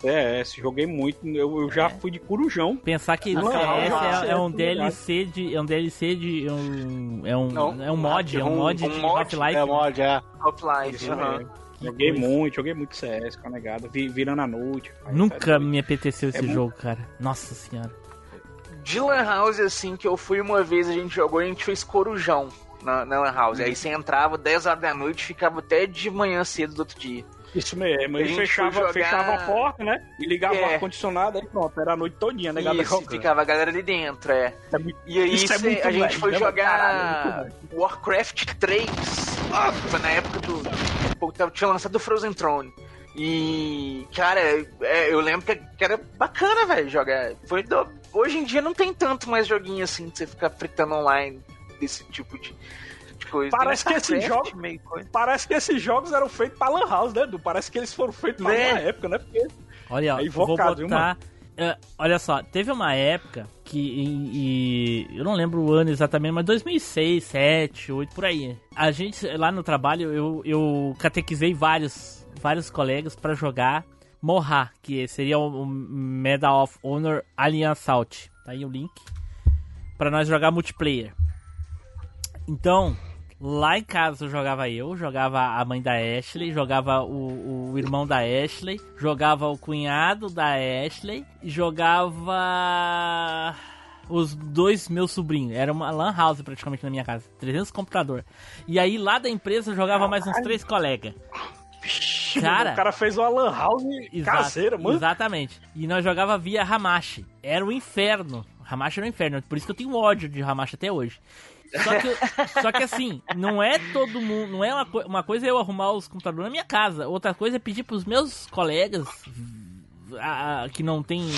CS. Joguei muito. Eu, eu já fui de corujão. Pensar que Não, CS não, é, é um não, DLC de. É um DLC de. Um, é um, Não, é um mod, é um um- mod um de mod, Half-Life. É mod, é. Half-Life. Joguei coisa. muito, joguei muito CS com a negada, vi- virando a noite. pai, Nunca doido. me apeteceu esse É muito- jogo, cara. Nossa senhora. De Lan House, assim, que eu fui uma vez, a gente jogou e a gente fez corujão na, na Lan House. Aí você entrava 10 horas da noite e ficava até de manhã cedo do outro dia. Isso mesmo, A ele gente fechava, jogar- fechava a porta, né? E ligava É. o ar-condicionado, aí pronto, era a noite todinha, né? Isso, ficava a galera ali dentro, é. É muito- E aí Isso é muito a gente velho, foi né, jogar caralho, é muito Warcraft 3. Foi na época do. Tava- Tinha lançado o Frozen Throne. E, cara, é, eu lembro que, que era bacana, velho, jogar. Foi do- Hoje em dia não tem tanto mais joguinho assim de você ficar fritando online desse tipo de, de coisa. Parece Tem que esse StarCraft, jogo- meio coisa. Parece que esses jogos eram feitos pra Lan House, né, Edu? Parece que eles foram feitos pra Né? uma época, né? Porque Olha, ó, É eu vou invocado, viu, botar. É, olha só, teve uma época que. E, e- eu não lembro o ano exatamente, mas 2006, 2007, 2008, por aí. A gente, lá no trabalho, eu, eu catequizei vários, vários colegas pra jogar Morra, que seria o, o Medal of Honor Alien Assault. Tá aí o link. Pra nós jogar multiplayer. Então, lá em casa jogava eu, jogava a mãe da Ashley, jogava o, o irmão da Ashley, jogava o cunhado da Ashley, e jogava. os dois meus sobrinhos. Era uma lan house praticamente na minha casa. 300 computador. E aí lá da empresa jogava mais uns três colegas. Cara, o cara fez uma lan house Exato, caseira, mano. Exatamente. E nós jogava via Hamashi. Era o inferno. Hamashi era o inferno. Por isso que eu tenho ódio de Hamashi até hoje. Só que, só que assim, não é todo mundo. Não é uma, uma coisa é eu arrumar os computadores na minha casa. Outra coisa é pedir pros meus colegas ah, que não tem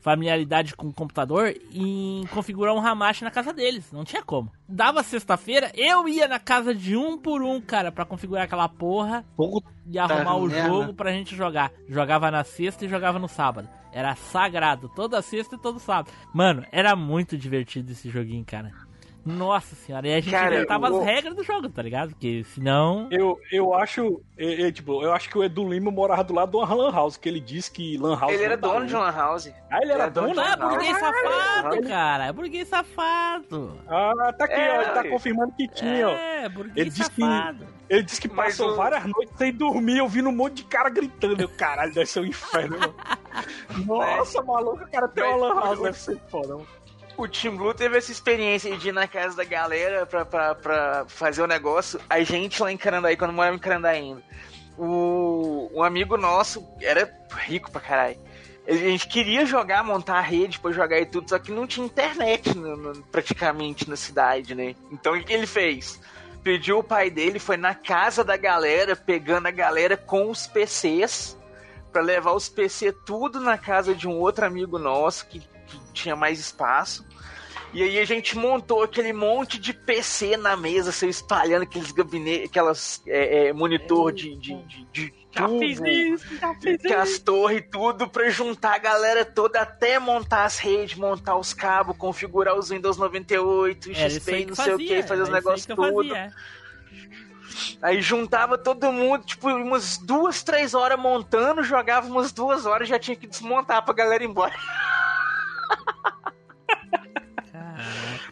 familiaridade com o computador em configurar um Hamashi na casa deles. Não tinha como. Dava sexta-feira, eu ia na casa de um por um, cara, pra configurar aquela porra Puta e arrumar o merda. jogo pra gente jogar. Jogava na sexta e jogava no sábado. Era sagrado, toda sexta e todo sábado. Mano, era muito divertido esse joguinho, cara. Nossa senhora, e a gente Cara, inventava o- as regras do jogo, tá ligado? Porque senão. Eu, eu acho, é, é, tipo, eu acho que o Edu Lima morava do lado de uma lan house, que ele disse que lan house Ele era dono de lucro. Lan House. Ah, ele era era dono dono? de Ah, Lan burguês House. safado, Ele- cara. É burguês safado. Ah, tá aqui, É, ó, ele tá aí. confirmando que tinha, ó. É, Ele burguês disse que- safado. Ele disse que Mas passou o- várias noites sem dormir, ouvindo um monte de cara gritando. Eu, caralho, deve ser um inferno, mano. Nossa, maluco, o cara tem uma lan house, deve ser foda, mano. O Team Blue teve essa experiência de ir na casa da galera pra, pra, pra fazer o negócio. A gente lá em Carandaí, quando morava em Carandaí ainda, o, um amigo nosso era rico pra caralho. A gente queria jogar, montar a rede pra jogar e tudo, só que não tinha internet no- no- praticamente na cidade, né? Então o que ele fez? Pediu o pai dele, foi na casa da galera, pegando a galera com os PCs, pra levar os PC tudo na casa de um outro amigo nosso que tinha mais espaço. E aí a gente montou aquele monte de PC na mesa, se espalhando aqueles gabinetes, aquelas é, é, monitor de, de, de, de Já fiz isso, já fiz com as torres e tudo pra juntar a galera toda até montar as redes, montar os cabos, configurar os Windows 98, Era isso XP e não sei o que, fazer os isso negócios tudo. fazia. Aí juntava todo mundo, tipo, umas duas, três horas montando, jogava umas duas horas já tinha que desmontar pra galera ir embora.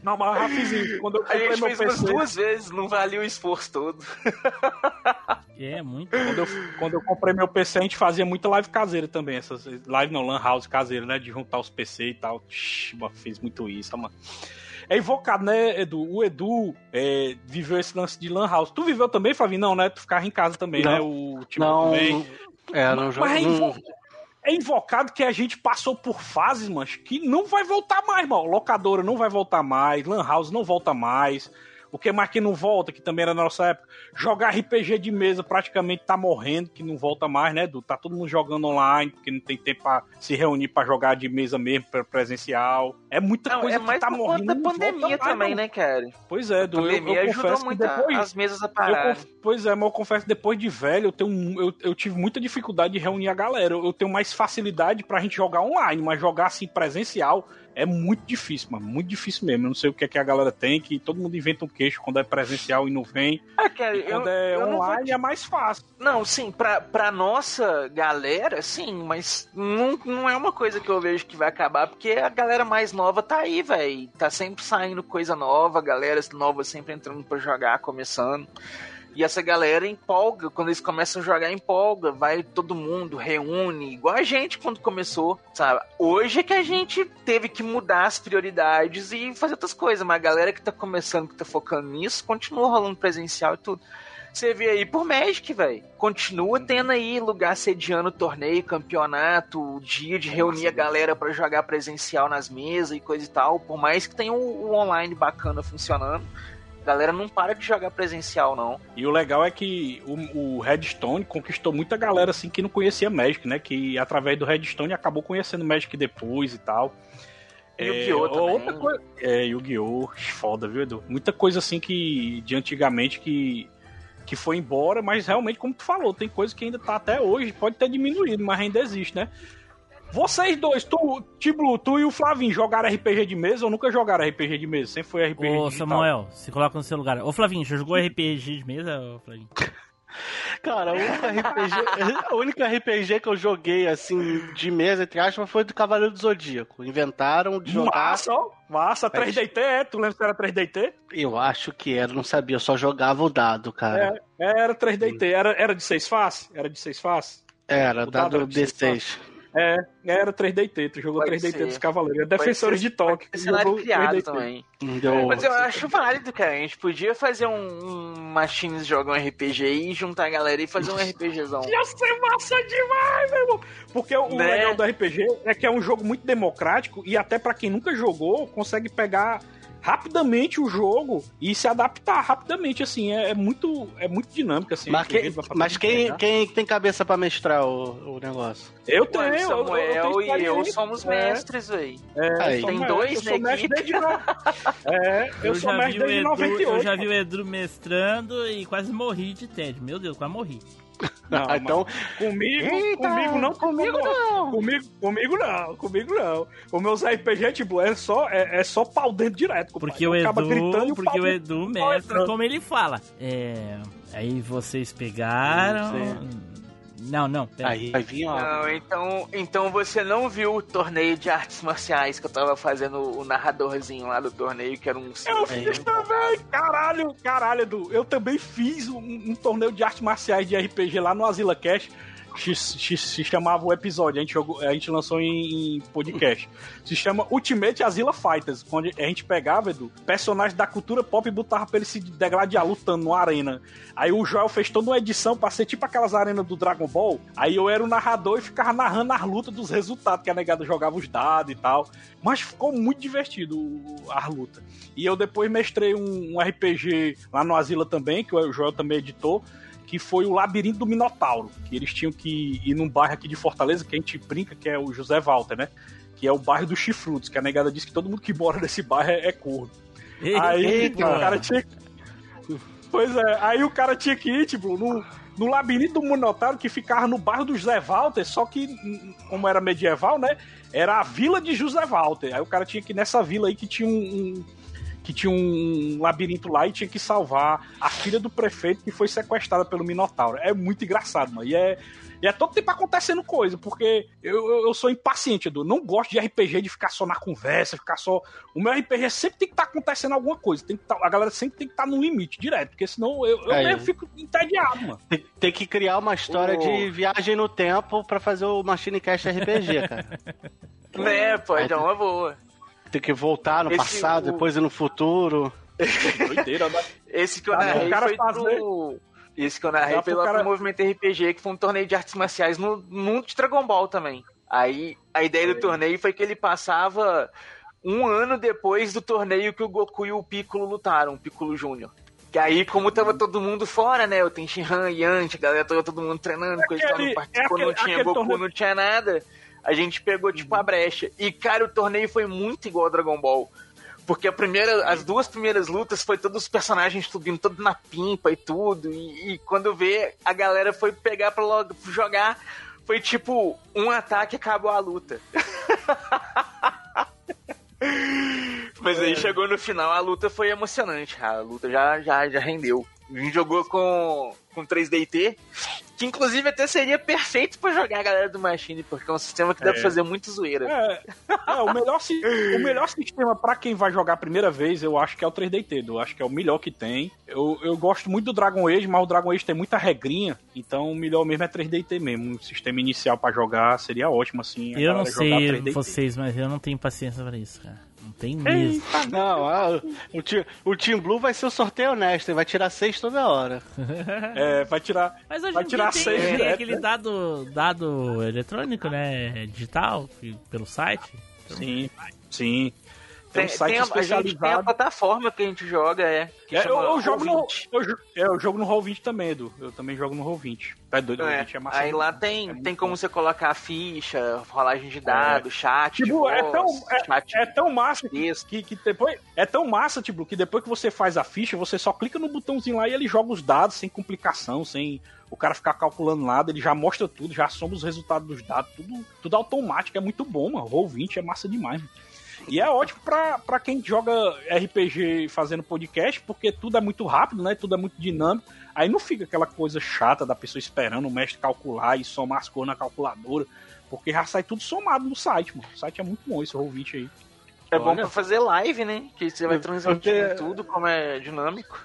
Não, mas eu já fiz isso. Quando eu A comprei gente meu fez umas PC, duas vezes, não valia o esforço todo. É muito. quando eu, quando eu comprei meu PC, a gente fazia muita live caseira também. Essas live não, lan house caseira, né? De juntar os PC e tal. Shhh, fez muito isso, mano. É invocado, né, Edu? O Edu é, viveu esse lance de lan house. Tu viveu também, Flavinho? Não, né? Tu ficava em casa também, Não. né? O tipo Não, também. é, não jogo. Mas é, não- invo- é invocado que a gente passou por fases, mas que não vai voltar mais, mano. Locadora não vai voltar mais, Lan House não volta mais. O que mais que não volta, que também era na nossa época? Jogar RPG de mesa praticamente tá morrendo, que não volta mais, né, Edu? Tá todo mundo jogando online, porque não tem tempo pra se reunir pra jogar de mesa mesmo, presencial. É muita Não, coisa é mais que tá morrendo. da pandemia também, não. né, cara? Pois é, A Edu. Eu, pandemia eu ajudou confesso muito a- depois... as mesas a Eu parar. pois é, mas eu confesso depois de velho, eu, tenho, eu, eu tive muita dificuldade de reunir a galera. Eu, eu tenho mais facilidade pra gente jogar online, mas jogar assim presencial é muito difícil, mano. Muito difícil mesmo. Eu não sei o que é que a galera tem, que todo mundo inventa um queixo quando é presencial e não vem. Cara, E eu, quando é eu online te- é mais fácil. Não, sim, pra, pra nossa galera, sim, mas não, não é uma coisa que eu vejo que vai acabar, porque a galera mais nova tá aí, velho. Tá sempre saindo coisa nova, galera nova sempre entrando pra jogar, começando. E essa galera empolga, quando eles começam a jogar, empolga, vai todo mundo, reúne, igual a gente quando começou, sabe? Hoje é que a gente teve que mudar as prioridades e fazer outras coisas, mas a galera que tá começando, que tá focando nisso, continua rolando presencial e tudo. Você vê aí por Magic, velho. Continua tendo aí lugar sediando torneio, campeonato, dia de reunir a galera pra jogar presencial nas mesas e coisa e tal. Por mais que tenha o, o online bacana funcionando, galera não para de jogar presencial, não. E o legal é que o, o Redstone conquistou muita galera assim que não conhecia Magic, né? Que através do Redstone acabou conhecendo Magic depois e tal. Yu-Gi-Oh! também. outra coisa. É, Yu-Gi-Oh! Foda, viu, Edu? Muita coisa assim que de antigamente que, que foi embora, mas realmente, como tu falou, tem coisa que ainda tá até hoje, pode ter diminuído, mas ainda existe, né? Vocês dois, tu, Tiblu, tu e o Flavinho, jogaram RPG de mesa ou nunca jogaram RPG de mesa? Sempre foi RPG Ô, digital. Samuel, se coloca no seu lugar. Ô, Flavinho, já jogou RPG de mesa, ô, Flavinho? Cara, o único RPG, o único RPG que eu joguei, assim, de mesa, entre aspas, foi do Cavaleiro do Zodíaco. Inventaram de jogar. Massa, ó. Massa, 3DT, é? Tu lembra se era 3DT? Eu acho que era, não sabia, eu só jogava o dado, cara. É, era 3DT. Era, era de seis faces? Era de seis faces? Era, O dado dado era de seis D6. É, era 3DT, tu jogou Pode 3DT ser. dos Cavaleiros. Pode Defensores ser- de Tóquio. Esse cenário criado 3DT. também. Mas eu acho válido, cara. A gente podia fazer um, um Machines jogar um RPG e juntar a galera e fazer um RPGzão. Ia ser massa demais, meu irmão. Porque o Né? legal do RPG é que é um jogo muito democrático e até pra quem nunca jogou, consegue pegar rapidamente o jogo e se adaptar rapidamente, assim, é, é muito é muito dinâmico, assim. Mas, fazer mas quem, pegar. quem tem cabeça pra mestrar o, o negócio? Eu Ué, tenho, eu- eu, eu Samuel tenho e eu somos É, mestres, véi. É, Aí. eu sou Tem mestre, dois eu sou no... É, eu, sou já mestre desde Edu, 98. eu já vi o Edu mestrando e quase morri de tédio. Meu Deus, quase morri. Não, então, Comigo, Eita, comigo não, comigo não. Comigo, comigo não, comigo não. O meus RPG, tipo, é só, é, é só pau dentro direto. compadre. Porque o gritando e Edu, o porque o. Edu mestra como ele fala. É, aí vocês pegaram. Não, não, pera. aí vai vir, ó. Não, então, então você não viu o torneio de artes marciais que eu tava fazendo o narradorzinho lá do torneio, que era um. Eu fiz também, caralho, caralho, Edu. Eu também fiz um, um torneio de artes marciais de RPG lá no Asila Cash. Se, chamava o episódio, a gente, jogou, a gente lançou em, em podcast. Se chama Ultimate Asila Fighters, onde a gente pegava, Edu, personagens da cultura pop e botava pra ele se degladiar lutando numa arena. Aí o Joel fez toda uma edição pra ser tipo aquelas arenas do Dragon Ball. Aí eu era o narrador e ficava narrando as lutas dos resultados, que a negada jogava os dados e tal. Mas ficou muito divertido as lutas. E eu depois mestrei um, um RPG lá no Asila também, que o Joel também editou, que foi o Labirinto do Minotauro. Que eles tinham que ir num bairro aqui de Fortaleza, que a gente brinca, que é o José Walter, né? Que é o bairro dos chifrutos, que a negada diz que todo mundo que mora nesse bairro é, é corno. Aí Eita. o cara tinha Pois é, aí o cara tinha que ir, tipo, no, no labirinto do Minotauro que ficava no bairro do José Walter, só que, como era medieval, né? Era a vila de José Walter. Aí o cara tinha que ir nessa vila aí que tinha um. um- que tinha um labirinto lá e tinha que salvar a filha do prefeito que foi sequestrada pelo Minotauro. É muito engraçado, mano. E é, e é todo tempo acontecendo coisa, porque eu, eu, eu sou impaciente, Edu. Não gosto de RPG de ficar só na conversa, ficar só. O meu RPG sempre tem que estar acontecendo alguma coisa. Tem que tá- a galera sempre tem que estar no limite, direto, porque senão eu, eu É. mesmo fico entediado, mano. Tem, tem que criar uma história O- de viagem no tempo pra fazer o Machine Cast RPG, cara. Né, pode, é uma boa. Tem que voltar no Esse- passado, o- depois ir no futuro. Doideira, né? Esse que eu Ah, narrei o cara foi fazer- pro. Esse que eu narrei pro pelo cara- pro Movimento RPG, que foi um torneio de artes marciais no mundo de Dragon Ball também. Aí a ideia do torneio foi que ele passava um ano depois do torneio que o Goku e o Piccolo lutaram, o Piccolo Júnior. Que aí, como tava todo mundo fora, né? Eu tenho Shinhan, Yanti, a galera toda todo mundo treinando, coisa não participou, é aquele- não tinha Goku, torneio- não tinha nada. A gente pegou, tipo, a brecha. E, cara, o torneio foi muito igual ao Dragon Ball. Porque a primeira, as duas primeiras lutas foi todos os personagens subindo todo na pimpa e tudo. E, e quando vê, a galera foi pegar pra logo jogar. Foi tipo, um ataque e acabou a luta. Mas aí chegou no final, a luta foi emocionante, cara. A luta já, já, já rendeu. A gente jogou com, com 3DT, que inclusive até seria perfeito pra jogar a galera do Machine, porque é um sistema que dá É. pra fazer muito zoeira. É, é, o, melhor, o melhor sistema pra quem vai jogar a primeira vez, eu acho que é o 3DT. Eu acho que é o melhor que tem. Eu, eu gosto muito do Dragon Age, mas o Dragon Age tem muita regrinha, então o melhor mesmo é 3DT mesmo. Um sistema inicial pra jogar seria ótimo, assim. Eu não sei 3DT. vocês, mas eu não tenho paciência pra isso, cara. Tem mesmo. Não, ah, o, ti- o Team Blue vai ser o sorteio honesto, ele vai tirar seis toda hora. É, vai tirar. Mas hoje Vai em dia tirar tem, seis tem direto, aquele né? dado, dado eletrônico, né? Digital, pelo site. Sim, sim. Tem, Tem, um site tem a, a gente tem a especializado. plataforma que a gente joga, é. Que É, eu, eu jogo no, Roll20. eu, é, eu jogo no Roll20 também, Edu. Eu também jogo no Roll20. Tá doido, É, Roll20 é massa. aí lá tem, É tem como bom. você colocar a ficha, rolagem de dados, chat, Tipo, é voz, tão, chat é, é tão massa que, texto. que, que depois. É tão massa, tipo, que depois que você faz a ficha, você só clica no botãozinho lá e ele joga os dados sem complicação, sem o cara ficar calculando nada, ele já mostra tudo, já soma os resultados dos dados, tudo, tudo automático, é muito bom, mano. Roll 20 é massa demais, mano. E é ótimo pra, pra quem joga RPG fazendo podcast, porque tudo é muito rápido, né? Tudo é muito dinâmico. Aí não fica aquela coisa chata da pessoa esperando o mestre calcular e somar as cores na calculadora. Porque já sai tudo somado no site, mano. O site é muito bom esse Roll20 aí. É bom Olha. pra fazer live, né? Que você vai eu- tudo, como é dinâmico.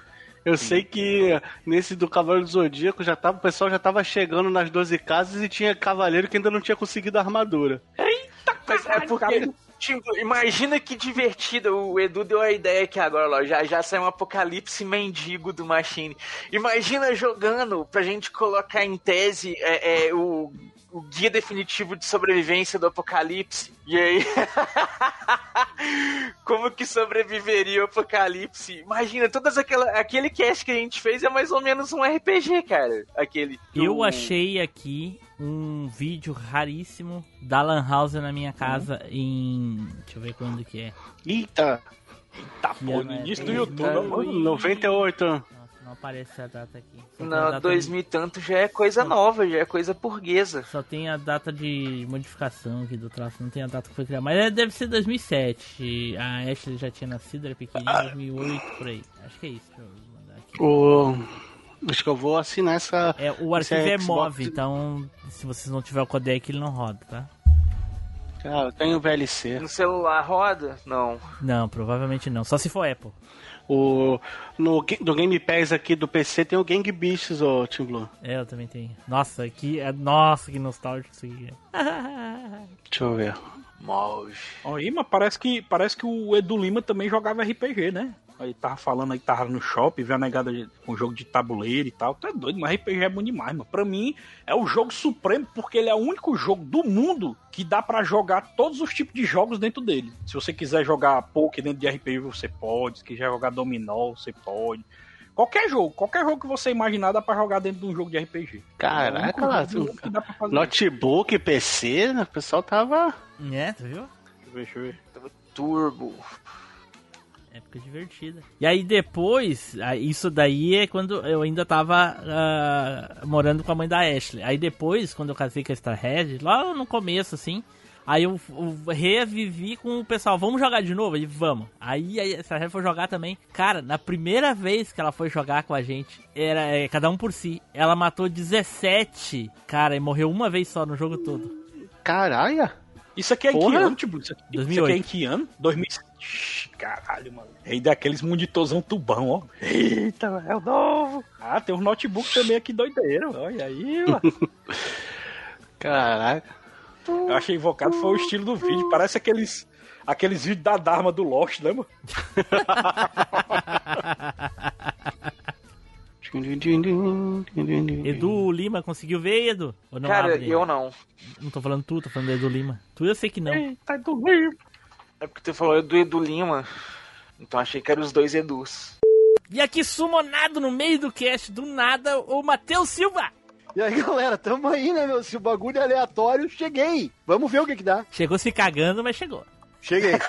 Eu sei que nesse do Cavaleiro do Zodíaco já tava, o pessoal já tava chegando nas 12 casas e tinha cavaleiro que ainda não tinha conseguido a armadura. Mas é porque. Tipo, imagina que divertido. O Edu deu a ideia aqui agora, ó. Já, já saiu um apocalipse mendigo do Machine. Imagina jogando pra gente colocar em tese é, é, o, o guia definitivo de sobrevivência do apocalipse. E aí. Como que sobreviveria o apocalipse? Imagina, todas aquela, aquele cast que a gente fez é mais ou menos um RPG, cara. Aquele. do- Eu achei aqui um vídeo raríssimo da Lan House na minha casa em. Deixa eu ver quando que é. Eita, Tá, pô, no início do YouTube. tá- amor. 98. Não aparece a data aqui. Só Não, data 2000 e tanto já é coisa nova, já é coisa burguesa. Só tem a data de modificação aqui do traço, não tem a data que foi criada. Mas é, deve ser 2007. A Ashley já tinha nascido, era pequenininha, 2008, por aí. Acho que é isso. Deixa eu mandar aqui. O... Acho que eu vou assinar essa. É, o arquivo é é, Xbox. MOV, então se vocês não tiver o codec, ele não roda, tá? Ah, eu tenho VLC. No celular roda? Não. Não, provavelmente não. Só se for Apple. O... No do Game Pass aqui do PC tem o Gang Beasts, ô Tim Blue. É, eu também tenho. Nossa, que, é- nossa, que nostálgico isso aqui. Deixa eu ver. Move. Aí, mas parece que, parece que o Edu Lima também jogava RPG, né? Aí tava falando aí, tava no shopping, viu a negada com jogo de tabuleiro e tal. Tu é doido, mas RPG é bom demais, mano. Pra mim, é o jogo supremo, porque ele é o único jogo do mundo que dá pra jogar todos os tipos de jogos dentro dele. Se você quiser jogar poker dentro de RPG, você pode. Se quiser jogar dominó, você pode. Qualquer jogo, qualquer jogo que você imaginar dá pra jogar dentro de um jogo de RPG. Caraca, É lá. Notebook, PC, né? o pessoal tava. É, tu viu? Deixa eu ver, deixa eu ver. Turbo. Época divertida. E aí depois, isso daí é quando eu ainda tava ah, morando com a mãe da Ashley. Aí depois, quando eu casei com a Starhead, lá no começo, assim, aí eu, eu revivi com o pessoal, vamos jogar de novo? E vamos. Aí a Starhead foi jogar também. Cara, na primeira vez que ela foi jogar com a gente, era é, cada um por si. Ela matou 17, cara, e morreu uma vez só no jogo todo. Caralho! Isso aqui é em que Porra. ano, tipo? Isso aqui, isso 2008. aqui é em que ano? 2007. Caralho, mano. Aí daqueles monitorzão tubão, ó. Eita, é o novo. Ah, tem uns notebook também aqui doideiro. Olha aí, mano. Caraca. Eu achei invocado, foi o estilo do vídeo. Parece aqueles, aqueles vídeos da Dharma do Lost, né, mano? Edu Lima conseguiu ver, Edu? Ou não Cara, abre? eu não. Não tô falando tu, tô falando do Edu Lima. Tu eu sei que não. Eita, é do Lima. É porque tu falou do Edu Lima. Então achei que eram os dois Edus. E aqui sumonado no meio do cast, do nada, o Matheus Silva. E aí, galera, tamo aí, né, meu? Se o bagulho é aleatório, cheguei. Vamos ver o que que dá. Chegou se cagando, mas chegou. Cheguei.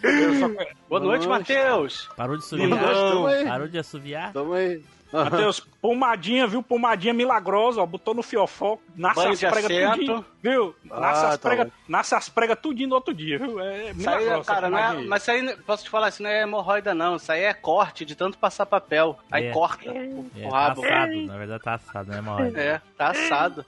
Tamo aí. Boa noite, Matheus! Parou de assoviar? Tamo aí. Parou de assoviar? Tamo aí. Matheus, pomadinha, viu? Pomadinha milagrosa, ó. Botou no fiofó, nasce Banho as pregas tudinho, viu? Nasce Ah, as tá pregas bom. nasce as pregas tudinho no outro dia, viu? É milagrosa. cara, não é, mas isso aí, posso te falar, isso não é hemorroida, não. Isso aí é corte de tanto passar papel. Aí É. corta É, o, o tá rabo. assado, na verdade tá assado, né, Mauro? É, tá assado.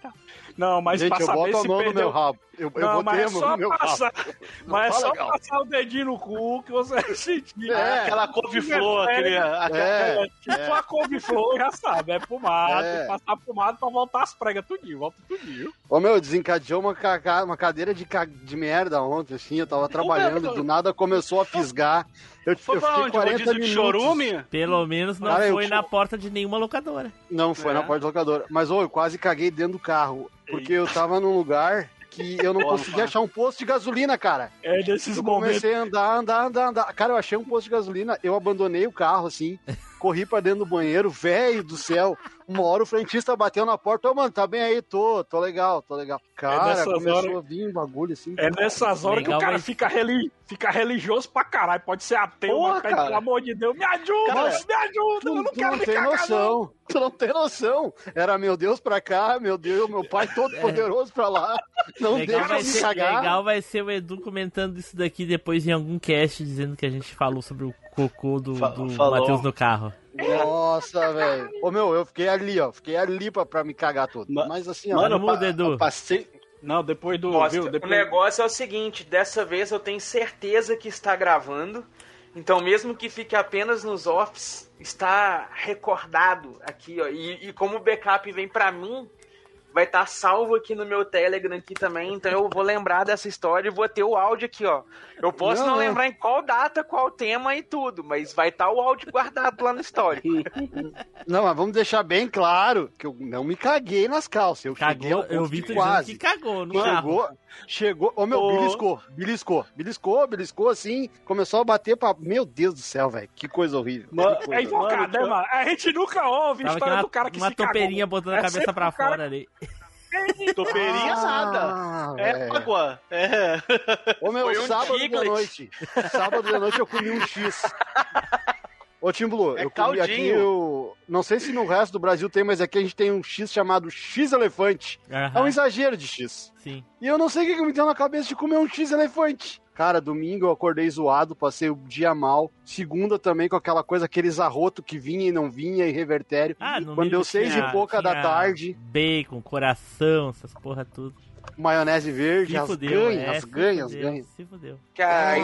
Não, mas Gente, pra eu saber boto a se mão no perdeu... meu rabo. Eu, eu Não, botei mas é a mão só no meu passar, rabo. mas é só legal. passar o dedinho no cu que você vai sentir. É. aquela couve-flor, aquele. aquela- É, Tipo a couve-flor, já sabe, é pomada, É. passar pomada pra voltar as pregas tudinho, volta tudinho. Ô meu, desencadeou uma, caga- uma cadeira de, ca- de merda ontem, assim. Eu tava trabalhando, do nada começou a fisgar. Eu, Foi eu pra fiquei onde? 40 Rodízio de minutos. chorume? Pelo menos não Cara, eu foi fui- na porta de nenhuma locadora. Não, foi É. na porta do locador. Mas, ô, eu quase caguei dentro do carro. Porque eu tava num lugar que eu não Porra, conseguia cara. achar um posto de gasolina, cara. É nesses Eu momentos. comecei a andar, andar, andar, andar. Cara, eu achei um posto de gasolina, eu abandonei o carro, assim, corri pra dentro do banheiro, velho do céu. Uma hora o frentista bateu na porta, ô, mano, tá bem aí? Tô, tô legal, tô legal. Cara, nessas começou horas- a vir um bagulho, assim. É nessas horas que Legal, o cara mas- fica, reli... fica religioso pra caralho. Pode ser ateu, Porra, mas pede, cara. pelo amor de Deus, me ajuda, Cara, me ajuda, Tu, eu não tu quero não me tem cagar, não. noção. Tu não tem noção. Era meu Deus pra cá, meu Deus, meu pai todo poderoso pra lá. Não Legal deixa ser, cagar. legal vai ser o Edu comentando isso daqui depois em algum cast, dizendo que a gente falou sobre o cocô do, do. Matheus no carro. Nossa, velho. Ô, meu, eu fiquei ali, ó. Fiquei ali pra, pra me cagar todo. Ma- Mas assim, ó. Mano, Mano, eu muda, Edu. passei. Não, depois do. Nossa, viu, o depois... negócio é o seguinte, dessa vez eu tenho certeza que está gravando. Então, mesmo que fique apenas nos offs, está recordado aqui, ó. E, e como o backup vem pra mim, vai estar salvo aqui no meu Telegram aqui também. Então eu vou lembrar dessa história e vou ter o áudio aqui, ó. Eu posso não, Não, não. lembrar em qual data, qual tema e tudo, mas vai estar o áudio guardado lá no histórico. Não, mas vamos deixar bem claro que eu não me caguei nas calças. Eu cheguei Cagou, eu vi de quase. que cagou no carro. Chegou, chegou, ô meu, Ô. beliscou, beliscou, beliscou, beliscou assim, começou a bater pra. Meu Deus do céu, velho, que coisa horrível. Mano, que coisa É invocado, né, mano? A gente nunca ouve a Tava história aqui do cara que uma, uma se cagou. topeirinha botando a É cabeça sempre pra o cara fora ali. Topeirinha nada. Ah, É velho. água. É. Ô meu, Foi um sábado de Diglett. noite. Sábado de noite eu comi um X. Ô Tim Blue, É eu comi aqui caldinho. o. Não sei se no resto do Brasil tem, mas aqui a gente tem um X chamado X elefante. É um exagero de X. sim. E eu não sei o que, que me deu na cabeça de comer um X elefante. Cara, domingo eu acordei zoado, passei o dia mal. Segunda também com aquela coisa, aqueles arroto que vinha e não vinha e revertério. Ah, Quando deu seis tinha- e pouca da tarde, Bacon, coração, essas porra tudo. Maionese verde, Se as fudeu, ganhas, é, as ganhas, as fudeu, ganhas. Se fudeu. Cara,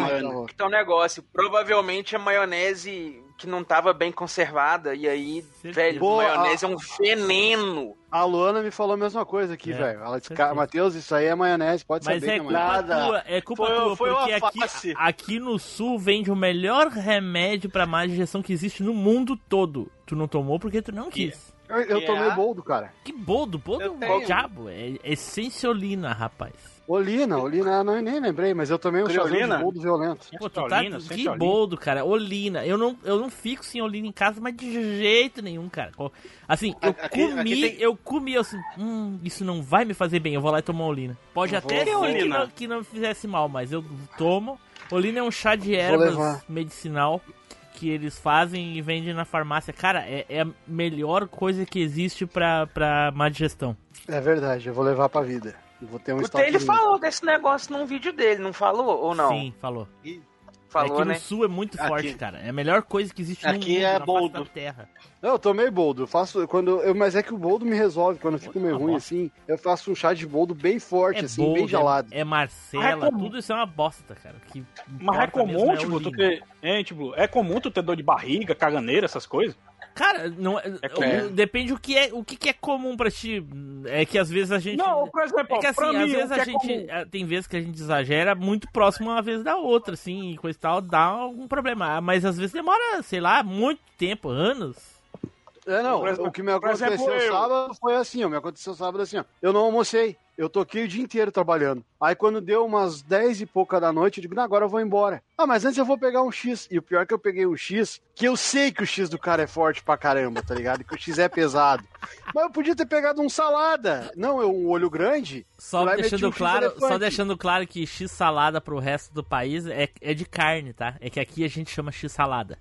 tá um negócio. Provavelmente a maionese que não tava bem conservada, e aí, Certeza. velho, Boa, maionese é um veneno. A Luana me falou a mesma coisa aqui, É, velho. Ela disse, Matheus, isso aí é maionese, pode Mas saber é que é. Nada. tua, é culpa Foi- tua, foi porque uma aqui, aqui no sul vende o melhor remédio pra má digestão que existe no mundo todo. Tu não tomou porque tu não quis. Eu, eu Que tomei é? boldo, cara. Que boldo, boldo Eu é tenho. o diabo. É essenciolina, rapaz. Olina, Olina, não, nem lembrei, mas eu tomei um chazinho Criolina? de boldo violento. Pô, tu tá Centrolina, que boldo, cara. Olina. Eu não, eu não fico sem olina em casa, mas de jeito nenhum, cara. Assim, eu Aqui- comi, aqui tem- eu comi assim, hum, isso não vai me fazer bem, eu vou lá e tomar olina. Pode Eu até ser que Olina? não, que não me fizesse mal, mas eu tomo. Olina é um chá de ervas medicinal que eles fazem e vendem na farmácia. Cara, é, é a melhor coisa que existe pra, pra má digestão. É verdade, eu vou levar pra vida. Eu vou ter um O ele falou desse negócio num vídeo dele, não falou? Ou não? Sim, falou. Falou, Aqui né? no sul é muito Aqui- forte, cara. É a melhor coisa que existe no Aqui mundo, é na boldo. da terra. Não, eu tomei boldo. Eu faço quando eu, mas é que o boldo me resolve quando eu fico meio Ah, ruim bosta. assim. Eu faço um chá de boldo bem forte, assim, boldo, bem gelado. É, é Marcela, é comum. tudo isso é uma bosta, cara. Que Mas é comum, é tipo, tu olina. ter. Hein, tipo, é comum tu ter dor de barriga, caganeira, essas coisas? Cara, não, é- É. depende o que é o que, que é comum pra ti. É que às vezes a gente. Não, por exemplo, é que assim, pra às mim, vezes a é gente. comum- é, Tem vezes que a gente exagera muito próximo uma vez da outra, assim, e coisa e tal, dá algum problema. Mas às vezes demora, sei lá, muito tempo, anos. É, não, exemplo- o que me exemplo, aconteceu eu. sábado foi assim, ó. Me aconteceu sábado assim, ó. Eu não almocei. Eu toquei o dia inteiro trabalhando. Aí quando deu umas 10 e pouca da noite, eu digo, não, agora eu vou embora. Ah, mas antes eu vou pegar um X. E o pior é que eu peguei um X, que eu sei que o X do cara é forte pra caramba, tá ligado? Que o X é pesado. Mas eu podia ter pegado um salada. Não, eu um olho grande. Só deixando um claro, elefante. só deixando claro que X salada pro resto do país é, é de carne, tá? É que aqui a gente chama X salada.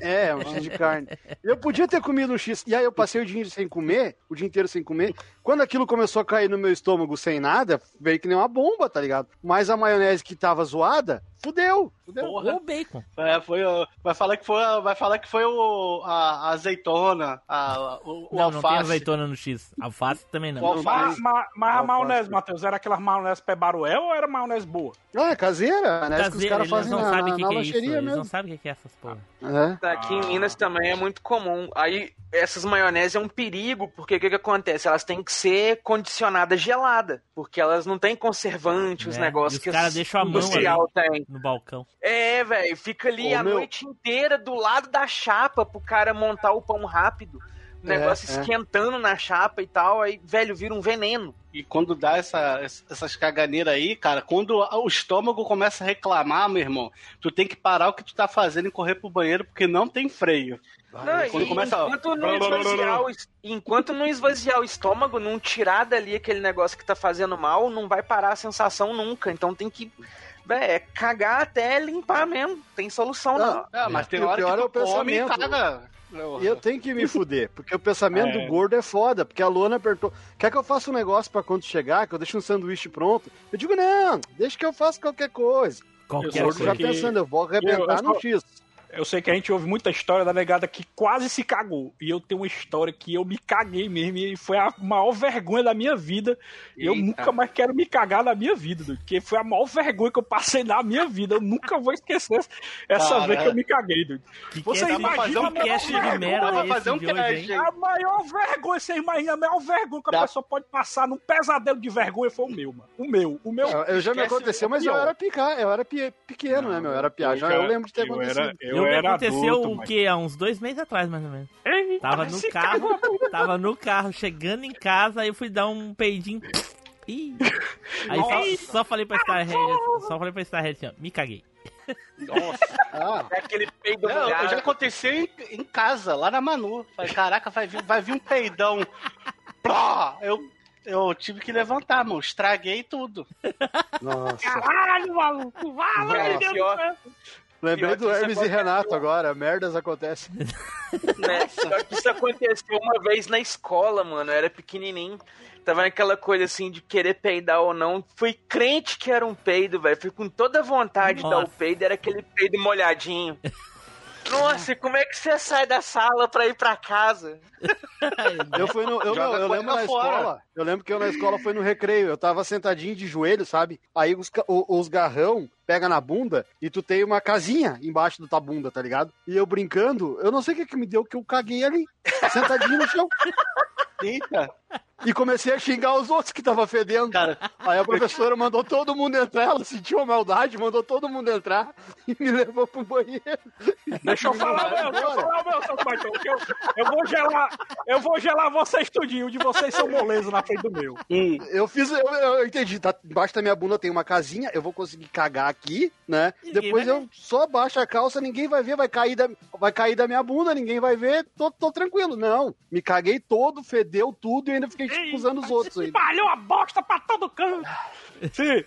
É, um X de carne. Eu podia ter comido um X. E aí eu passei o dia sem comer, o dia inteiro sem comer. Quando aquilo começou a cair no meu estômago sem nada, veio que nem uma bomba, tá ligado? Mas a maionese que tava zoada, fudeu. fudeu. Porra. Ou bacon. É, foi, o- vai falar que foi, a- vai falar que foi o, a, a azeitona, a, o, o Não, não tem alface. azeitona no X. Alface também não. O alface. Mas, mas, mas a Alface. maionese, Matheus, era aquelas maionese pé baruel ou era maionese boa? Ah, é caseira, né? que os caras eles fazem não na, sabem o que, na que é isso. lancheria Eles não mesmo. sabem o que é essas porra. É. Aqui Ah. em Minas também é muito comum. Aí essas maioneses é um perigo, porque o que, que acontece? Elas têm que ser condicionadas gelada, porque elas não têm conservante, os É, negócios e os que caras as deixam a mão industrial tem. No balcão. É, velho, fica ali Ô, a meu. noite inteira do lado da chapa pro cara montar o pão rápido. O É, negócio é. esquentando na chapa e tal, aí, velho, vira um veneno. E quando dá essa, essas caganeiras aí, cara, quando o estômago começa a reclamar, meu irmão, tu tem que parar o que tu tá fazendo e correr pro banheiro, porque não tem freio. Não, quando e começa enquanto, não esvaziar o, enquanto não esvaziar o estômago, não tirar dali aquele negócio que tá fazendo mal, não vai parar a sensação nunca. Então tem que véi, é cagar até limpar mesmo. Tem solução não. Ah, mas tem E o hora pior que é o come pensamento. caga. E eu tenho que me fuder, porque o pensamento É. do gordo é foda, porque a Luana apertou. Quer que eu faça um negócio pra quando chegar, que eu deixe um sanduíche pronto? Eu digo, não, deixa que eu faço qualquer coisa. O Qualquer Eu gordo já que- pensando, eu vou eu- arrebentar eu no sou- X. eu sei que a gente ouve muita história da negada que quase se cagou. E eu tenho uma história que eu me caguei mesmo. E foi a maior vergonha da minha vida. E eu Eita. nunca mais quero me cagar na minha vida. Porque foi a maior vergonha que eu passei na minha vida. Eu nunca vou esquecer essa Cara. vez que eu me caguei, doido. Que Você que é- imagina fazer a um maior cast de vergonha, merda vai fazer um de hoje, cast, hein? hein? A maior vergonha, você imagina, a maior vergonha que a Dá. pessoa pode passar num pesadelo de vergonha foi o meu, mano. O meu, o meu. Eu, eu já me aconteceu, o mas eu pior. era, pica, eu era pequeno, né, meu? Eu era piá. Já eu lembro de ter eu acontecido. era, eu Eu, me era aconteceu adulto, o mas- quê? Há uns dois meses atrás, mais ou menos. Eita, Tava no carro, tava no carro, chegando em casa, aí eu fui dar um peidinho. Ih. Aí só, só falei pra Starhead, só falei pra Starhead assim, ó, me caguei. Nossa. Ah, É aquele peido Não, molhado. já aconteceu em, em casa, lá na Manu. Falei, caraca, vai vir, vai vir um peidão. Plá! Eu, eu tive que levantar, mano. Estraguei tudo. nossa. Caralho, maluco, vai, Deus pior- do céu. Lembrei do Hermes e. Renato agora. Merdas acontecem. né? Só que isso aconteceu uma vez na escola, mano. Eu era pequenininho. Tava naquela coisa assim de querer peidar ou não. Fui crente que era um peido, velho. Fui com toda vontade de dar o peido. Era aquele peido molhadinho. Nossa, e como é que você sai da sala pra ir pra casa? Eu fui no. Eu, eu a lembro na fora. escola. Eu lembro que eu na escola foi no recreio. Eu tava sentadinho de joelho, sabe? Aí os, os garrão pega na bunda e tu tem uma casinha embaixo da tua bunda, tá ligado? E eu brincando, eu não sei o que, que me deu, que eu caguei ali, sentadinho no chão. Eita, E comecei a xingar os outros que tava fedendo. cara. Aí a professora mandou todo mundo entrar, ela sentiu a maldade, mandou todo mundo entrar e me levou pro banheiro. Deixa eu falar meu, deixa eu falar meu, seu que eu, eu vou gelar, eu vou gelar vocês tudinho, o de vocês são moleza na frente do meu. Hum, Eu fiz, eu, eu entendi, tá, embaixo da minha bunda tem uma casinha, eu vou conseguir cagar aqui, né? Ninguém Depois eu só baixo a calça, ninguém vai ver, vai cair da, vai cair da minha bunda, ninguém vai ver, tô, tô tranquilo. Não, me caguei todo, fedeu tudo e ainda fiquei tipo, acusando os outros ainda. Espalhou a bosta pra todo canto. Sim,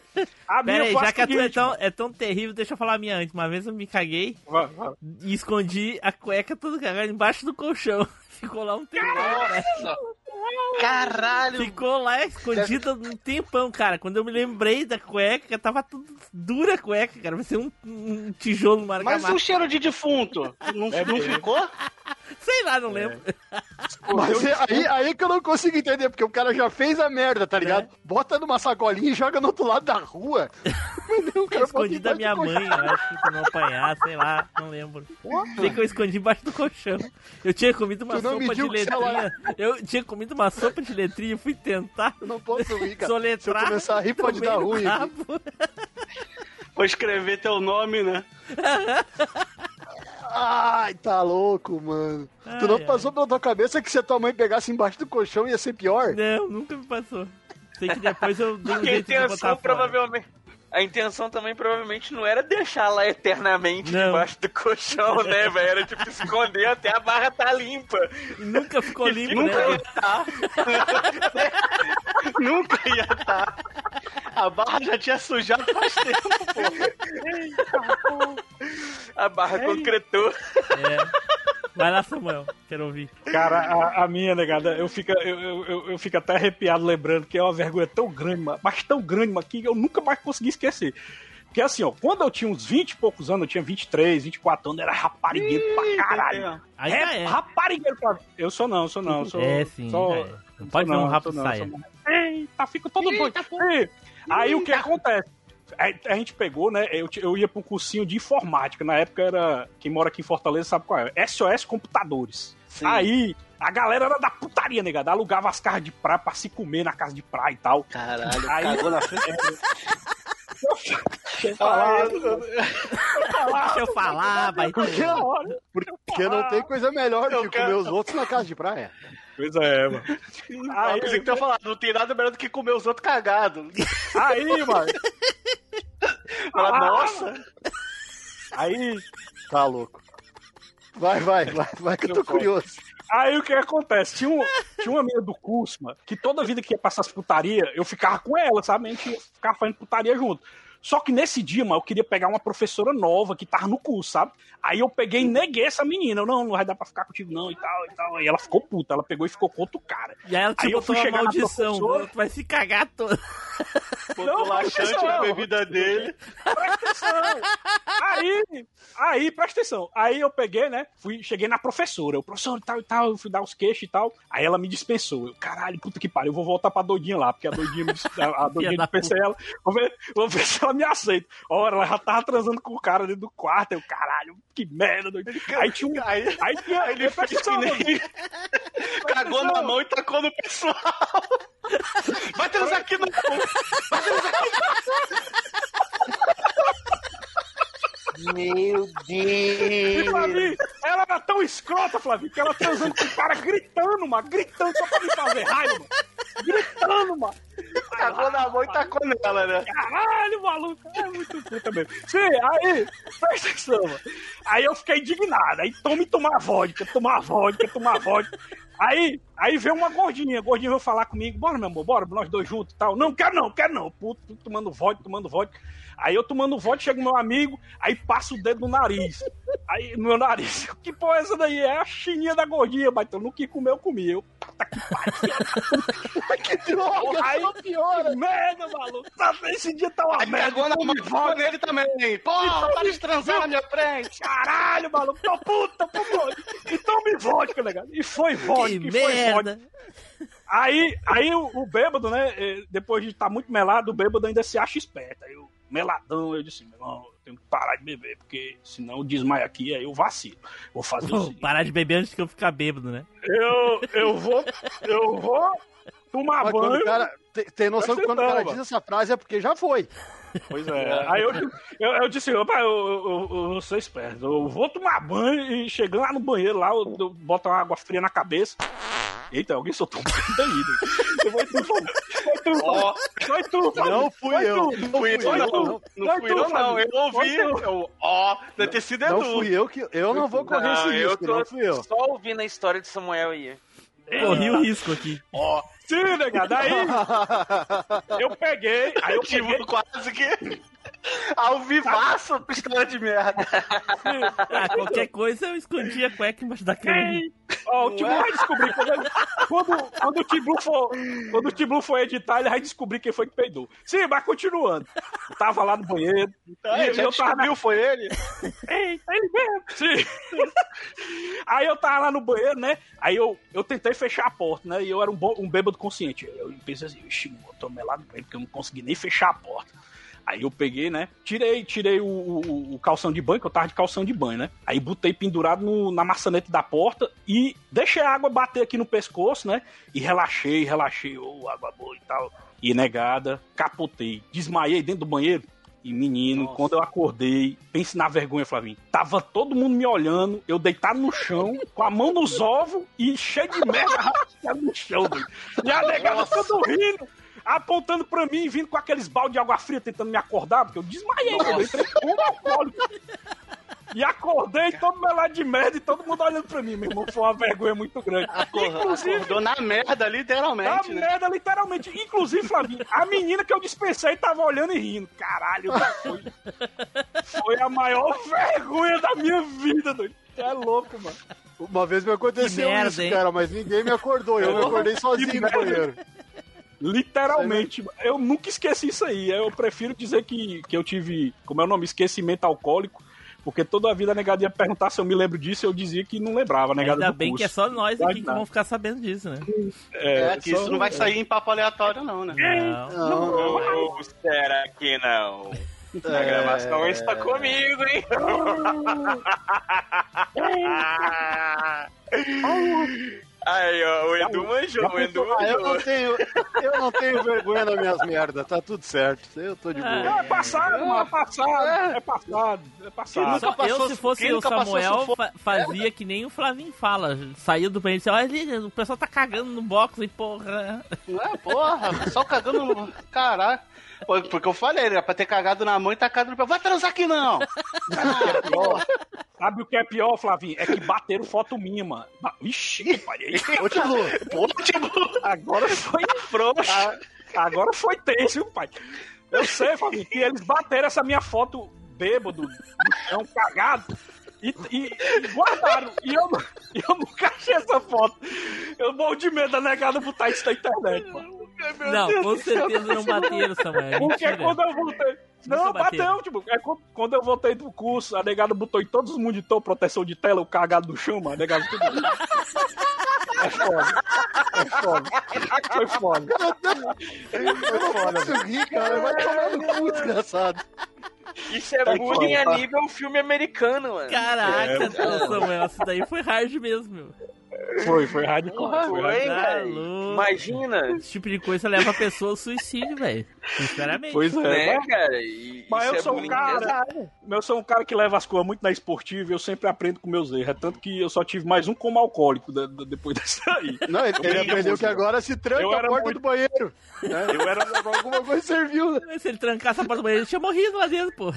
a minha Pera aí, já que a tua é tão, é tão terrível, deixa eu falar a minha antes. Uma vez eu me caguei Vai, vai. e escondi a cueca toda cagada embaixo do colchão. Ficou lá um tempão. cara. caralho. Ficou lá escondida um tempão, cara. Quando eu me lembrei da cueca, tava tudo dura a cueca, cara. Vai ser um, um tijolo no Mas o cheiro de defunto? Não, não ficou? Sei lá, não lembro. Mas é aí, aí que eu não consigo entender, porque o cara já fez a merda, tá ligado? Bota numa sacolinha e joga no outro lado da rua. Não, cara bota escondi da minha mãe, eu acho que pra não apanhar, sei lá, não lembro. Sei que eu escondi embaixo do colchão. Eu tinha comido uma sopa de letrinha. Eu tinha comido uma sopa de letrinha e fui tentar Eu não posso rir, cara. Se eu soletrar. começar a rir, pode dar ruim. Vou escrever teu nome, né? Ai, tá louco, mano. tu não Ai, passou pela tua cabeça que se a tua mãe pegasse embaixo do colchão ia ser pior? Não, nunca me passou. Sei que depois eu dei um jeito de botar fora. A intenção também provavelmente não era deixar lá eternamente Não. debaixo do colchão, né, velho? Era tipo esconder até a barra tá limpa. E nunca ficou limpo, Nunca né? ia estar. Nunca ia estar. A barra já tinha sujado faz tempo, pô. A barra concretou. É. Vai lá, Samuel, quero ouvir. Cara, a, a minha negada, eu fico, eu, eu, eu, eu fico até arrepiado lembrando que é uma vergonha tão grande, mas tão grande, que eu nunca mais consegui esquecer. Porque assim, ó, quando eu tinha uns 20 e poucos anos, eu tinha 23, 24 anos, era raparigueiro pra caralho. Ainda É, é. Rapariga, pra- Eu sou não, eu sou não. eu Sou, É, sim, sou- é. Não pode sou ver um não, rabo sou não, saia. sou. Eita, fico todo doido. Aí o que acontece? A, a gente pegou, né? Eu, eu ia pra um cursinho de informática. Na época era. Quem mora aqui em Fortaleza sabe qual é. SOS Computadores. Aí. A galera era da putaria, negada. Alugava as casas de praia pra se comer na casa de praia e tal. Caralho, Aí- cagou na frente. Falar, Deixa eu falar, vai. Porque, porque não tem coisa melhor do Eu que quero- comer os outros na casa de praia. Pois é, mano. Ah, Aí, pensei que tu ia falar, não tem nada melhor do que comer os outros cagados. aí, mano. Fala, nossa. Aí, Tá louco. Vai, vai, vai, vai que eu tô curioso. Aí o que acontece? Tinha, um, tinha uma menina do curso, que toda vida que ia passar as putaria, eu ficava com ela, sabe? A gente ficava fazendo putaria junto. Só que nesse dia, mano, eu queria pegar uma professora nova que tava no curso, sabe? Aí eu peguei e neguei essa menina. Eu, não, não vai dar pra ficar contigo, não, e tal, e tal. E ela ficou puta, ela pegou e ficou contra o cara. E aí ela te Aí eu fui uma chegar na maldição, professora- tu vai se cagar todo. Botou laxante na bebida dele. Presta atenção. Aí, aí, presta atenção. Aí eu peguei, né? Fui, cheguei na professora. O professor tal e tal, eu fui dar os queixos e tal. Aí ela me dispensou. Eu, caralho, puta que pariu, eu vou voltar pra doidinha lá, porque a doidinha me dis- a, a doidinha da dispensei ela. Vou ver, vou ver se ela me aceita. Ora, ela já tava transando com o cara dentro do quarto. Eu, caralho, que merda, doido. Aí tinha um. Aí, Aí tinha. aí ele fez que nem... Cagou na mão e tacou no pessoal. Vai transar aqui no... Meu E Deus! Flavinho, ela era tão escrota, Flavinho, que ela transando com o cara gritando, mano. Gritando só pra me fazer raiva, mano. Gritando, mano. Cagou na mão e tacou nela, né? Caralho, maluco. É muito puta mesmo. Sim, aí, presta atenção, mano. Aí eu fiquei indignado. Aí tome tomar vodka, tomar vodka, tomar vodka. Aí, aí veio uma gordinha. A gordinha veio falar comigo. Bora, meu amor, bora, nós dois juntos e tal. Não, quero não, quero não. Puto, puto, tomando vodka, tomando vodka. Aí eu tomando vodka, chega o meu amigo, aí passa o dedo no nariz. Aí, no meu nariz. Que porra é essa daí? É a chininha da gordinha, baitão. No que comeu, eu comi. Eu, puta que pariu. Que droga, Aí- só piora. Que merda, maluco. Tá- Esse dia tá uma Aí merda. cagou na mão nele também. Porra, para de transar na minha frente. Caralho, maluco, tô puta, tô puta. Então me vodka, legal. E foi vodka, Que e foi vodka. merda. Aí, aí o, o bêbado, né, eh, depois de estar muito melado, o bêbado ainda se acha esperto. Aí eu, meladão, eu disse, meu irmão, tenho que parar de beber, porque senão eu desmaio aqui, aí eu vacilo. Vou fazer o Vou seguinte, parar de beber antes que eu ficar bêbado, né? eu, eu vou, eu vou tomar Mas banho. o cara tem, tem noção que quando o cara diz essa frase é porque já foi. Pois é. Aí eu, eu, eu disse, opa, eu, eu, eu, eu sou esperto. Eu vou tomar banho e chegando lá no banheiro, lá, eu, eu boto uma água fria na cabeça. Eita, alguém soltou um peido aí. né? Foi tu, foi tu, Ó, foi tu. Não fui eu. Não fui eu, não, não fui eu, não. Eu ouvi. Eu, ó, deve ter sido Não Edu. fui eu que. Eu não vou correr esse Não, eu risco, tô não fui eu. só ouvindo a história de Samuel aí. Corri o risco aqui. Ó, sim, negado. Aí eu peguei, aí eu. Tipo, quase que ao vivaço história de merda. Ah, qualquer coisa eu escondi a cueca embaixo da cama. Ó, o Tiblu vai descobrir. Quando, quando, quando o Tiblu for, quando o for editar, ele vai descobrir quem foi que peidou. Sim, mas continuando. Eu tava lá no banheiro. Aí, e já eu tava na descobriu, foi ele? Ei, ele mesmo. Sim. Aí eu tava lá no banheiro, né? Aí eu, eu tentei fechar a porta, né? E eu era um, bo- um bêbado consciente. Eu pensei assim, ixi, eu tô melado no banheiro, porque eu não consegui nem fechar a porta. Aí eu peguei, né? Tirei, tirei o, o- o calção de banho, que eu tava de calção de banho, né? Aí botei pendurado no- na maçaneta da porta e deixei a água bater aqui no pescoço, né? E relaxei, relaxei, ô, água boa e tal. E negada, capotei, desmaiei dentro do banheiro. E menino, quando eu acordei, pense na vergonha, Flavinho. Tava todo mundo me olhando, eu deitado no chão, com a mão nos ovos e cheio de merda no chão, doido. E a negada tudo rindo, apontando pra mim, vindo com aqueles balde de água fria tentando me acordar, porque eu desmaiei, eu entrei com alcoólico. E acordei todo melado de merda e todo mundo olhando pra mim, meu irmão. Foi uma vergonha muito grande. Inclusive, Acordou na merda, na literalmente, né? merda, literalmente. Inclusive, Flavinho, a menina que eu dispensei tava olhando e rindo. Caralho, foi, foi a maior vergonha da minha vida, doido. É louco, mano. Uma vez me aconteceu merda, isso, hein? cara, mas ninguém me acordou. Eu me acordei sozinho no banheiro. Literalmente, mano. eu nunca esqueci isso aí. Eu prefiro dizer que, que eu tive, como é o nome, esquecimento alcoólico. Porque toda a vida a negada ia perguntar se eu me lembro disso, eu dizia que não lembrava, a negada Ainda do bem curso. que é só nós aqui que nada. vão ficar sabendo disso, né? É, que só- isso não vai sair em papo aleatório, não, né? Não. Não, Ou será que não? A gravação está comigo, hein? Aí, ó, o Edu manjou, o Edu Ah, eu não manjou. tenho, eu não tenho vergonha das minhas merdas, tá tudo certo. Eu tô de boa. É passado, mano, é passado, é passado, é passado. nunca Só passou- eu, se fosse o Samuel, fa- fazia que nem o Flavinho fala. Saía do banheiro e disse, olha, o pessoal tá cagando no box e porra. Não é, porra, o pessoal cagando no. Caralho. Porque eu falei, era pra ter cagado na mão e tacado no pé. Vai transar aqui não! Sabe o que é pior, Flavinho? É que bateram foto minha, mano. Ixi, parei. Tiblu, Pô, tipo, Agora foi frouxo. Agora foi tenso, viu, pai? Eu sei, Flavinho, que eles bateram essa minha foto bêbado, no chão, cagado, e, e- e guardaram. E eu, eu nunca achei essa foto. Eu morro de medo da negada botar isso na internet, mano. Não, com certeza não bateram, Samuel. É Porque mentira. quando eu voltei. Não, bateu, tipo, é quando, quando eu voltei do curso, a negada botou em todos os monitor proteção de tela, o cagado do chão, mano, a negada tudo. É foda. É foda. Foi foda. Eu não posso rir, cara. Vai tomar no cu, desgraçado. Isso é Tá bullying foda. a nível filme americano, mano. Caraca, É, Samuel, isso daí foi hard mesmo, meu. Foi, foi hardcore. Foi Foi, velho. Imagina, Esse tipo de coisa leva a pessoa ao suicídio, velho. Sinceramente. Pois é. né, mas- cara? E Mas eu é sou um cara. Eu sou um cara que leva as coisas muito na esportiva e eu sempre aprendo com meus erros. É tanto que eu só tive mais um como alcoólico da- da- depois dessa aí. Não, ele, ele aprendeu que agora se tranca Eu a porta muito- do banheiro. Né? Eu era. Alguma coisa serviu, né? Se ele trancasse a porta do banheiro, ele tinha morrido lá dentro, pô.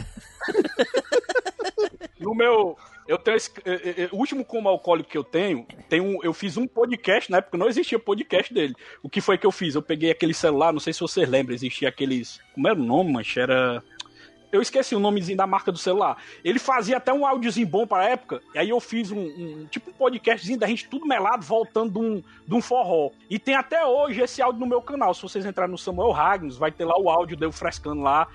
No meu. Eu tenho esse, é, é, é, o último como alcoólico que eu tenho, tem um, eu fiz um podcast, na época não existia podcast dele. O que foi que eu fiz? Eu peguei aquele celular, não sei se vocês lembram, existia aqueles. Como era o nome, mancha? Era. Eu esqueci o nomezinho da marca do celular. Ele fazia até um áudiozinho bom pra época. E aí eu fiz um, um- tipo um podcastzinho da gente tudo melado, voltando de um, de um forró. E tem até hoje esse áudio no meu canal. Se vocês entrarem no Samuel Ragnos, vai ter lá o áudio deu frescando lá.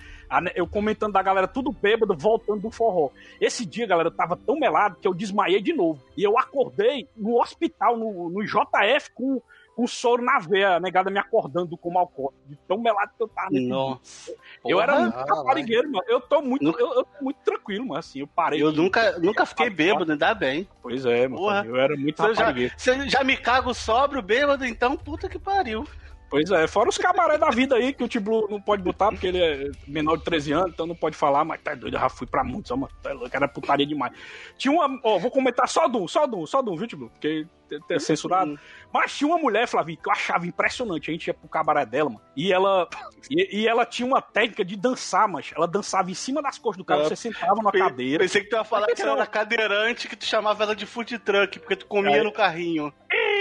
Eu comentando da galera tudo bêbado, voltando do forró. Esse dia, galera, eu tava tão melado que eu desmaiei de novo. E eu acordei no hospital, no, no JF, com, com soro na veia, a negada me acordando como alcoólico. De tão melado que eu tava. Nossa. Eu era muito Ah, caparigueiro, mano. Eu tô muito, Nunca- eu, eu tô muito tranquilo, mano. Assim, eu parei. Eu de- nunca, nunca fiquei bêbado, ainda bem. Pois é, mano. Eu era muito eu, já, eu já me cago sóbrio, bêbado, então puta que pariu. Pois é, fora os cabaré da vida aí que o Tiblu não pode botar, porque ele é menor de 13 anos, então não pode falar, mas tá doido, eu já fui pra muitos, ó, mano, tá louco, era putaria demais. Tinha uma, ó, vou comentar só de um, só de um, só de um, viu, Tiblu? Porque é censurado. Mas tinha uma mulher, Flavinho, que eu achava impressionante. A gente ia pro cabaré dela, mano. E ela, e, e ela tinha uma técnica de dançar, mas ela dançava em cima das costas do cara, É. você sentava numa Pe- cadeira. Pensei que tu ia falar que era cadeirante, que tu chamava ela de food truck, porque tu comia É. no carrinho.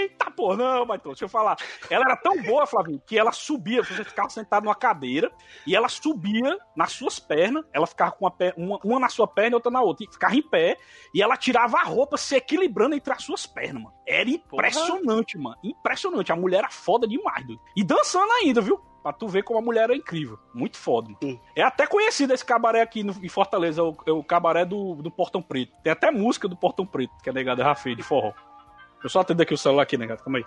Eita, pô, não, mas deixa eu falar. Ela era tão boa, Flavinho, que ela subia, você ficava sentado numa cadeira, e ela subia nas suas pernas, ela ficava com uma, uma, uma na sua perna e outra na outra, e ficava em pé, e ela tirava a roupa se equilibrando entre as suas pernas, mano. Era impressionante, mano. Impressionante. A mulher era foda demais, doido. E dançando ainda, viu? Pra tu ver como a mulher era incrível. Muito foda. mano. É até conhecido esse cabaré aqui no, em Fortaleza, é o, é o cabaré do, do Portão Preto. Tem até música do Portão Preto, que é negado Rafael de forró. Eu só atendo aqui o celular aqui, negado. Calma aí.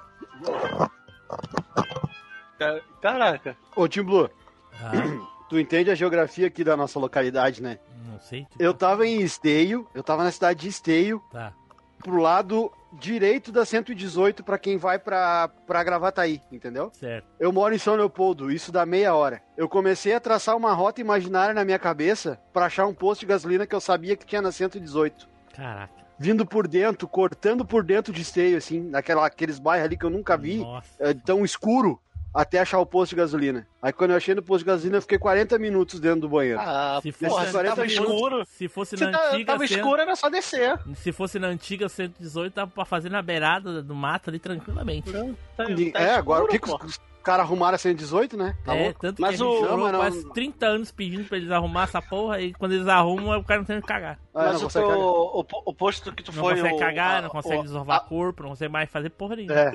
Ca- Caraca. Ô, Tim Blue, Ah, tu entende a geografia aqui da nossa localidade, né? não sei. tipo, Eu tava em Esteio, eu tava na cidade de Esteio, Tá. pro lado direito da 118 pra quem vai pra, pra Gravataí, entendeu? Certo. Eu moro em São Leopoldo, isso dá meia hora. Eu comecei a traçar uma rota imaginária na minha cabeça pra achar um posto de gasolina que eu sabia que tinha na 118. Caraca. Vindo por dentro, cortando por dentro de Esteio, assim, naquela, aqueles bairros ali que eu nunca vi, Nossa. é, tão escuro, até achar o posto de gasolina. Aí quando eu achei no posto de gasolina, eu fiquei 40 minutos dentro do banheiro. Ah, Se porra, fosse- se tava 40 escuro. Se fosse Se na tá- antiga. tava cento- escuro, era só descer. Se fosse na antiga 118, dava pra fazer na beirada do mato ali tranquilamente. Tá- Ninguém- tá é, agora o que, escuro, que caras arrumaram a 118, né? Tá é, louco? tanto Mas que a gente o- durou Não, não- quase 30 anos pedindo pra eles arrumar essa porra e quando eles arrumam, o cara não tem onde cagar. Ah, Mas não o, teu, cagar. o, o posto que tu Não foi. consegue o, cagar, a- não consegue o- desovar a- corpo, não consegue mais fazer porra nenhuma. É.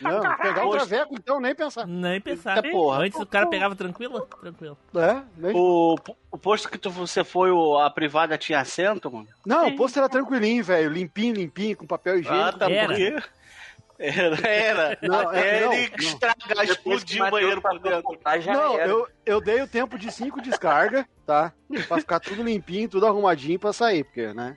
Não, pegar o traveco, então, nem pensar. Nem pensar. Eita porra. Antes o cara pegava tranquilo? Tranquilo. É, nem... O, o posto que tu, você foi, a privada tinha assento, mano? Não, o posto era tranquilinho, velho. Limpinho, limpinho, com papel higiênico. Ah, tá Era. porque. Era, era. Não, Até é, não, ele não. estragar, explodir o banheiro por dentro. Já Não, era. eu, eu dei o tempo de cinco descargas, tá? Pra ficar tudo limpinho, tudo arrumadinho pra sair, porque, né?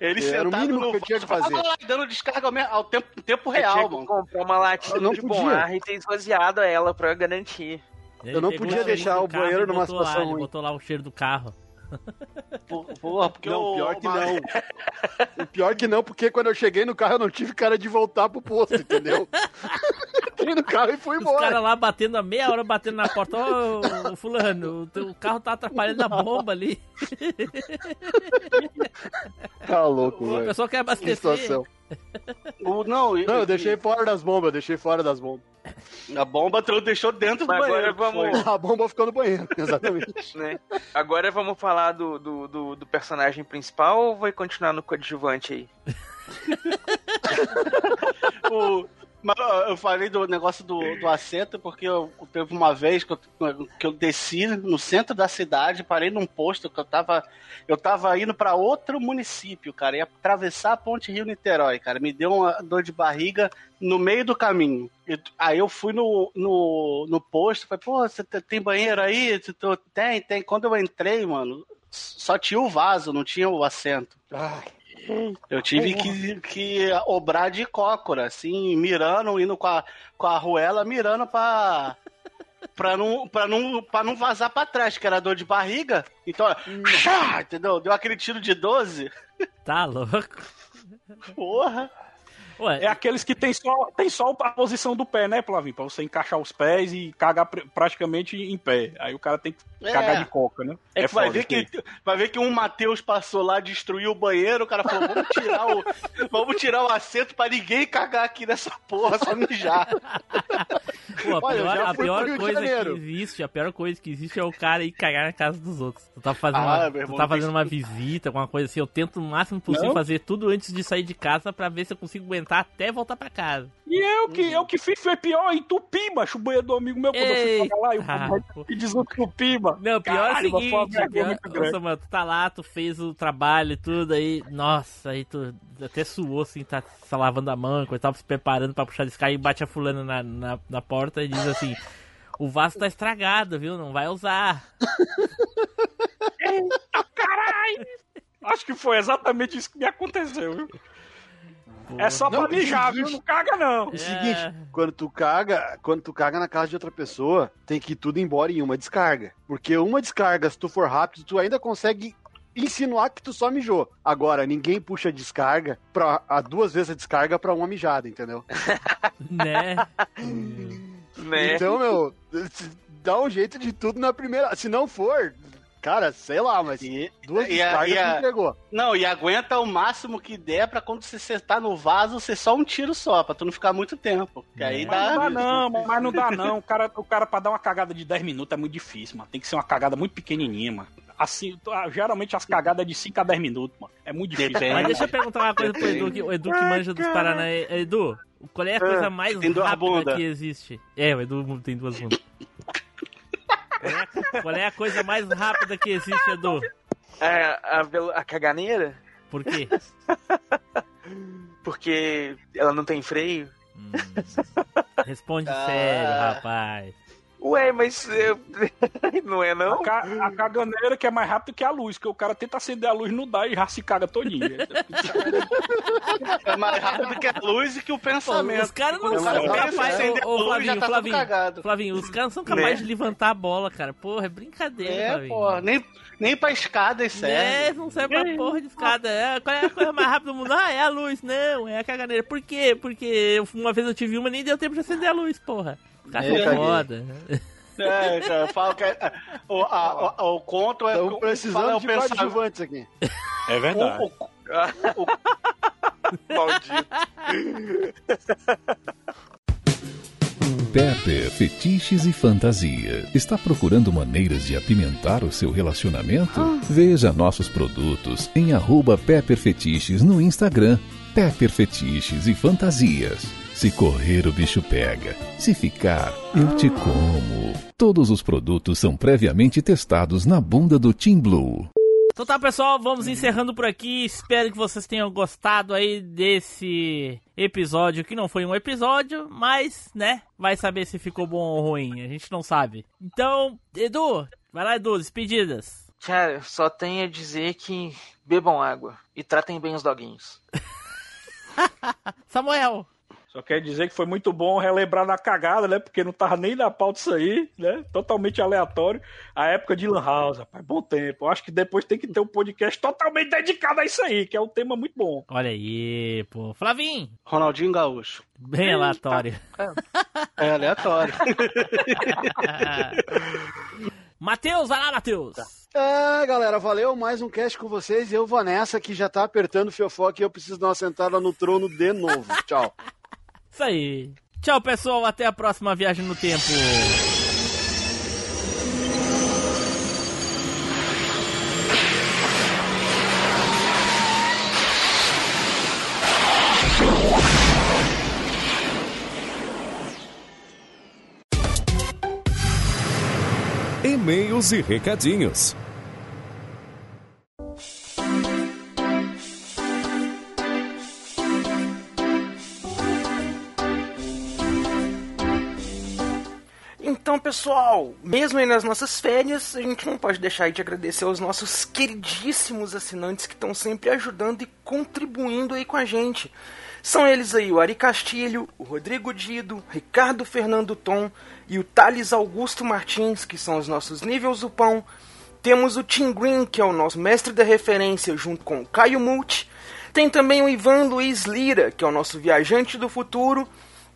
Ele Era o mínimo no que eu tinha que tava fazer. lá, dando descarga ao, tempo, tempo Eu tinha real, que mano. comprar uma latinha Eu não de bom podia. ar e ter esvaziado ela pra garantir. Ele Eu não podia deixar o carro banheiro numa lá, situação ele ruim. botou lá o cheiro do carro. Porra, porque não, o, pior que não. O pior que não, porque quando eu cheguei no carro eu não tive cara de voltar pro posto, entendeu? Entrei no carro e fui Os embora. caras lá batendo a meia hora, batendo na porta. Ô, ô, fulano, o teu carro tá atrapalhando a bomba ali. Tá louco, O velho. pessoal quer Que abastecer. situação. o- não, e- Não, eu deixei fora das bombas, eu deixei fora das bombas. A bomba tu deixou dentro do Mas agora banheiro. vamos- foi. A bomba ficou no banheiro, exatamente. né? Agora vamos falar do, do, do, do personagem principal ou vai continuar no coadjuvante aí? O, Mas eu falei do negócio do, do assento porque eu, teve uma vez que eu, que eu desci no centro da cidade, parei num posto que eu tava. Eu tava indo pra outro município, cara. Ia atravessar a ponte Rio-Niterói, cara. Me deu uma dor de barriga no meio do caminho. E t- aí eu fui no, no, no posto, falei, pô, você te- tem banheiro aí? Tem, tem. Quando eu entrei, mano, só tinha o vaso, não tinha o assento. Ai, Eu tive que, que obrar de cócora, assim, mirando, indo com a, com a arruela, mirando pra, pra, não, pra, não, pra não vazar pra trás, que era dor de barriga. Então, ó, chá, entendeu? Deu aquele tiro de 12. Tá louco? Porra. Ué, É aqueles que tem só, tem só a posição do pé, né, Flavinho? Pra você encaixar os pés e cagar pr- praticamente em pé. Aí o cara tem que É. cagar de coca, né? É, que vai, ver que, vai ver que um Matheus passou lá, destruiu o banheiro, o cara falou, vamos tirar o, vamos tirar o assento pra ninguém cagar aqui nessa porra, só mijar. pô, a Olha, pior, a pior coisa que existe, a pior coisa que existe é o cara ir cagar na casa dos outros. Tu tá fazendo, Ah, uma, irmão, tu tá fazendo uma visita, alguma coisa assim. Eu tento o máximo possível Não? fazer tudo antes de sair de casa pra ver se eu consigo aguentar até voltar pra casa. E eu que, eu que fiz foi pior, entupi, macho, o banheiro do amigo meu, quando eu fui lá, e o Eita, povo me desentupir, mano. Não, pior Caralho, é o seguinte, pior. Samuel, tu tá lá, tu fez o trabalho e tudo aí, nossa, aí tu até suou assim, tá, tá lavando a mão, coisa, tava se preparando pra puxar descarga e bate a fulana na, na, na porta e diz assim, o vaso tá estragado, viu, não vai usar. Caralho! Acho que foi exatamente isso que me aconteceu, viu? É só pra Não, mijar, seguinte- viu? Não caga, não. O É. seguinte, quando tu caga, quando tu caga na casa de outra pessoa, tem que ir tudo embora em uma descarga. Porque uma descarga, se tu for rápido, tu ainda consegue insinuar que tu só mijou. Agora, ninguém puxa a descarga pra a duas vezes a descarga pra uma mijada, entendeu? Né? Né? Então, meu, dá um jeito de tudo na primeira. Se não for, cara, sei lá, mas E, duas e a- e a- entregou. Não, e aguenta o máximo que der pra quando você sentar no vaso, ser só um tiro só, pra tu não ficar muito tempo. Que aí Mas não dá. dá não, mas não dá não. O cara, o cara pra dar uma cagada de 10 minutos é muito difícil, mano. Tem que ser uma cagada muito pequenininha, mano. Assim, ah, geralmente as cagadas é de 5 a 10 minutos, mano. É muito difícil. Depende. Mas deixa eu perguntar uma coisa pro Edu, que, o Edu que manja dos Paraná. Edu, qual é a coisa mais tem duas rápida que existe? É, o Edu tem duas bundas. Qual é, a, qual é a coisa mais rápida que existe, Edu? É, a, a caganeira, Por quê? porque ela não tem freio. Hum. Responde Ah. sério, rapaz. Ué, mas eu- não é A, não? ca- a caganeira que é mais rápido que a luz, que o cara tenta acender a luz, não dá e já se caga todinho. É mais rápido que a luz e que o Pô, pensamento. os caras não são cara capazes. Ô, a ô, Flavinho, já tá tudo Flavinho, cagado. Flavinho, os caras não são capazes Né? de levantar a bola, cara. Porra, é brincadeira, É, Flavinho. pô, nem, nem pra escada isso É, serve. não serve pra porra de escada. É, qual é a coisa mais rápida do mundo? Ah, é a luz. Não, é a caganeira. Por quê? Porque uma vez eu tive uma e nem deu tempo de acender a luz, porra. O cara É, foda. É, cara, eu falo que é- o, a- o, o conto é. Estamos fala, precisando é o de pensamento. coadjuvantes aqui. É verdade. O- o- Maldito. Pepper Fetiches e Fantasia. Está procurando maneiras de apimentar o seu relacionamento? Veja nossos produtos em arroba Pepper Fetiches no Instagram. Pepper Fetiches e Fantasias. Se correr, o bicho pega. Se ficar, eu te como. Todos os produtos são previamente testados na bunda do Team Blue. Então tá, pessoal, vamos encerrando por aqui. Espero que vocês tenham gostado aí desse episódio, que não foi um episódio, mas, né, vai saber se ficou bom ou ruim. A gente não sabe. Então, Edu, vai lá, Edu, despedidas. Cara, só tenho a dizer que bebam água e tratem bem os doguinhos. Samuel. Só quer dizer que foi muito bom relembrar da cagada, né? Porque não tava nem na pauta isso aí, né? Totalmente aleatório. A época de Lan House, rapaz, bom tempo. Eu acho que depois tem que ter um podcast totalmente dedicado a isso aí, que é um tema muito bom. Olha aí, pô. Flavinho, Ronaldinho Gaúcho. bem aleatório. É aleatório. Matheus, vai lá, Matheus. É, galera, valeu. Mais um cast com vocês. E eu vou nessa que já tá apertando o fiofoque e eu preciso dar uma sentada no trono de novo. Tchau. Isso aí. Tchau, pessoal. Até a próxima viagem no tempo. E-mails e recadinhos. Então, pessoal, mesmo aí nas nossas férias, a gente não pode deixar de agradecer aos nossos queridíssimos assinantes que estão sempre ajudando e contribuindo aí com a gente. São eles aí o Ari Castilho, o Rodrigo Dido, Ricardo Fernando Tom e o Thales Augusto Martins, que são os nossos níveis do pão. Temos o Tim Green, que é o nosso mestre da referência, junto com o Caio Multi. Tem também o Ivan Luiz Lira, que é o nosso viajante do futuro.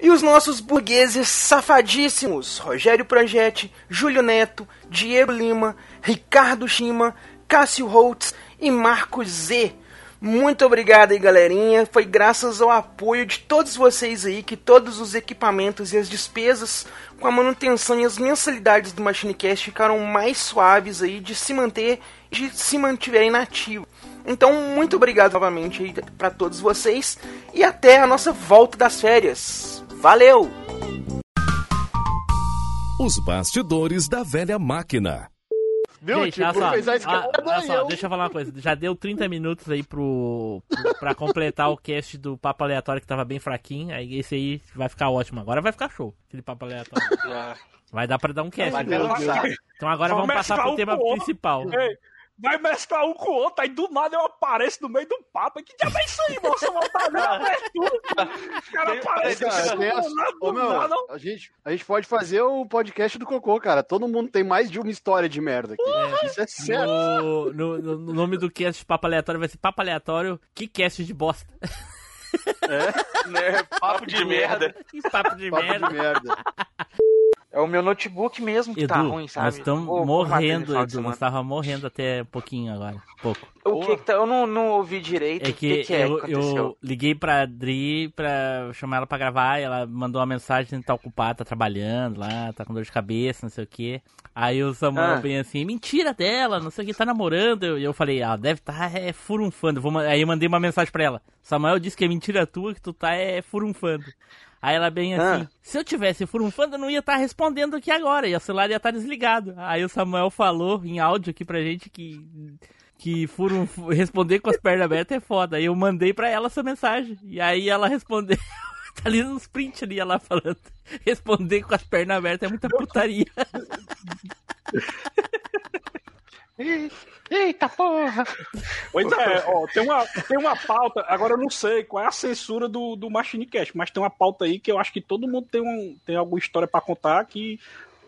E os nossos burgueses safadíssimos: Rogério Projetti, Júlio Neto, Diego Lima, Ricardo Shima, Cássio Holtz e Marcos Z. Muito obrigado aí, galerinha. Foi graças ao apoio de todos vocês aí que todos os equipamentos e as despesas com a manutenção e as mensalidades do MachineCast ficaram mais suaves aí de se manter de se mantiverem nativo. Então, muito obrigado novamente aí para todos vocês e até a nossa volta das férias. Valeu! Os bastidores da velha máquina. Viu? Gente, Tipo, olha só, fez a ah, escada olha só, eu- deixa eu falar uma coisa. Já deu 30 minutos aí pro, pro pra completar o cast do Papo Aleatório que tava bem fraquinho. Aí esse aí vai ficar ótimo. Agora vai ficar show. Aquele Papo Aleatório. Vai dar pra dar um cast. Lançar. Então agora Vamos vamos passar pro tema principal. Ei, vai mesclar um com o outro, aí do nada eu apareço no meio do papo. Que diabo é isso aí, moça? Não vendo a abertura? Os caras aparecem Cara, as- do nada, Ô, meu, nada. a, gente, a gente pode fazer o podcast do Cocô, cara. Todo mundo tem mais de uma história de merda aqui. Isso é sério. No, no- no- no nome do cast Papo Aleatório vai ser Papo Aleatório, que cast de bosta. Né? Papo de merda. Que papo de Papo merda. de merda. É o meu notebook mesmo que Edu, tá ruim, sabe? nós estamos morrendo, Edu. Nós tava morrendo até pouquinho agora. Pouco. O que que tá? Eu não, não ouvi direito. É o que, que, que é eu, aconteceu? eu liguei pra Adri pra chamar ela pra gravar e ela mandou uma mensagem dizendo que tá ocupada, tá trabalhando lá, tá com dor de cabeça, não sei o que. Aí o Samuel Ah. bem assim, mentira dela, não sei o que, tá namorando. E eu falei, ah, deve tá é, furunfando. Vou, aí eu mandei uma mensagem pra ela. Samuel disse que é mentira tua, que tu tá é furunfando. Aí ela bem assim, Ah. se eu tivesse furunfando, eu não ia estar respondendo aqui agora, e o celular ia estar desligado. Aí o Samuel falou em áudio aqui pra gente que que furun, responder com as pernas abertas é foda. Aí eu mandei pra ela essa mensagem. E aí ela respondeu. tá ali nos print ali, ela falando. Responder com as pernas abertas é muita putaria. Eita porra! Pois é, ó, tem uma, tem uma pauta, agora eu não sei qual é a censura do, do Machine Cast, mas tem uma pauta aí que eu acho que todo mundo tem, um, tem alguma história pra contar que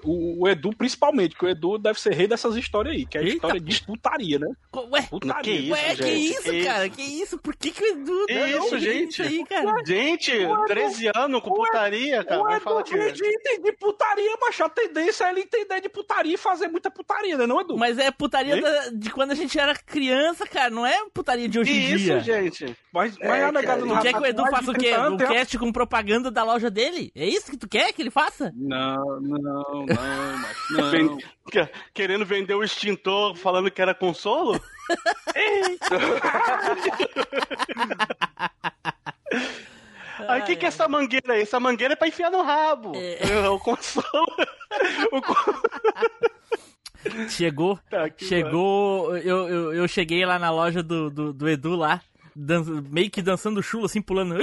o, o Edu principalmente, que o Edu deve ser rei dessas histórias aí, que é a Eita. história de putaria, né? Ué, Putaria. Que isso, ué, que isso, cara? Que isso? Por que que o Edu... Que não, isso, que gente? aí, cara? Gente, 13 anos com putaria, cara. o Edu que. vem de entender putaria, mas a tendência é ele entender de putaria e fazer muita putaria, né, não, Edu? Mas é putaria da- de quando a gente era criança, cara. Não é putaria de hoje Que em isso, dia. gente? Mas, mas a negada Tu quer que o Edu faça o quê? 30 Um cast com propaganda da loja dele? É isso que tu quer que ele faça? Não, não, não, mas não. Que- Querendo vender o extintor falando que era consolo? Aí o que, que é essa mangueira aí? Essa mangueira é pra enfiar no rabo. É. O consolo. O con- Chegou, Tá que chegou, eu, eu, eu cheguei lá na loja do, do, do Edu lá, dan- meio que dançando chulo, assim, pulando.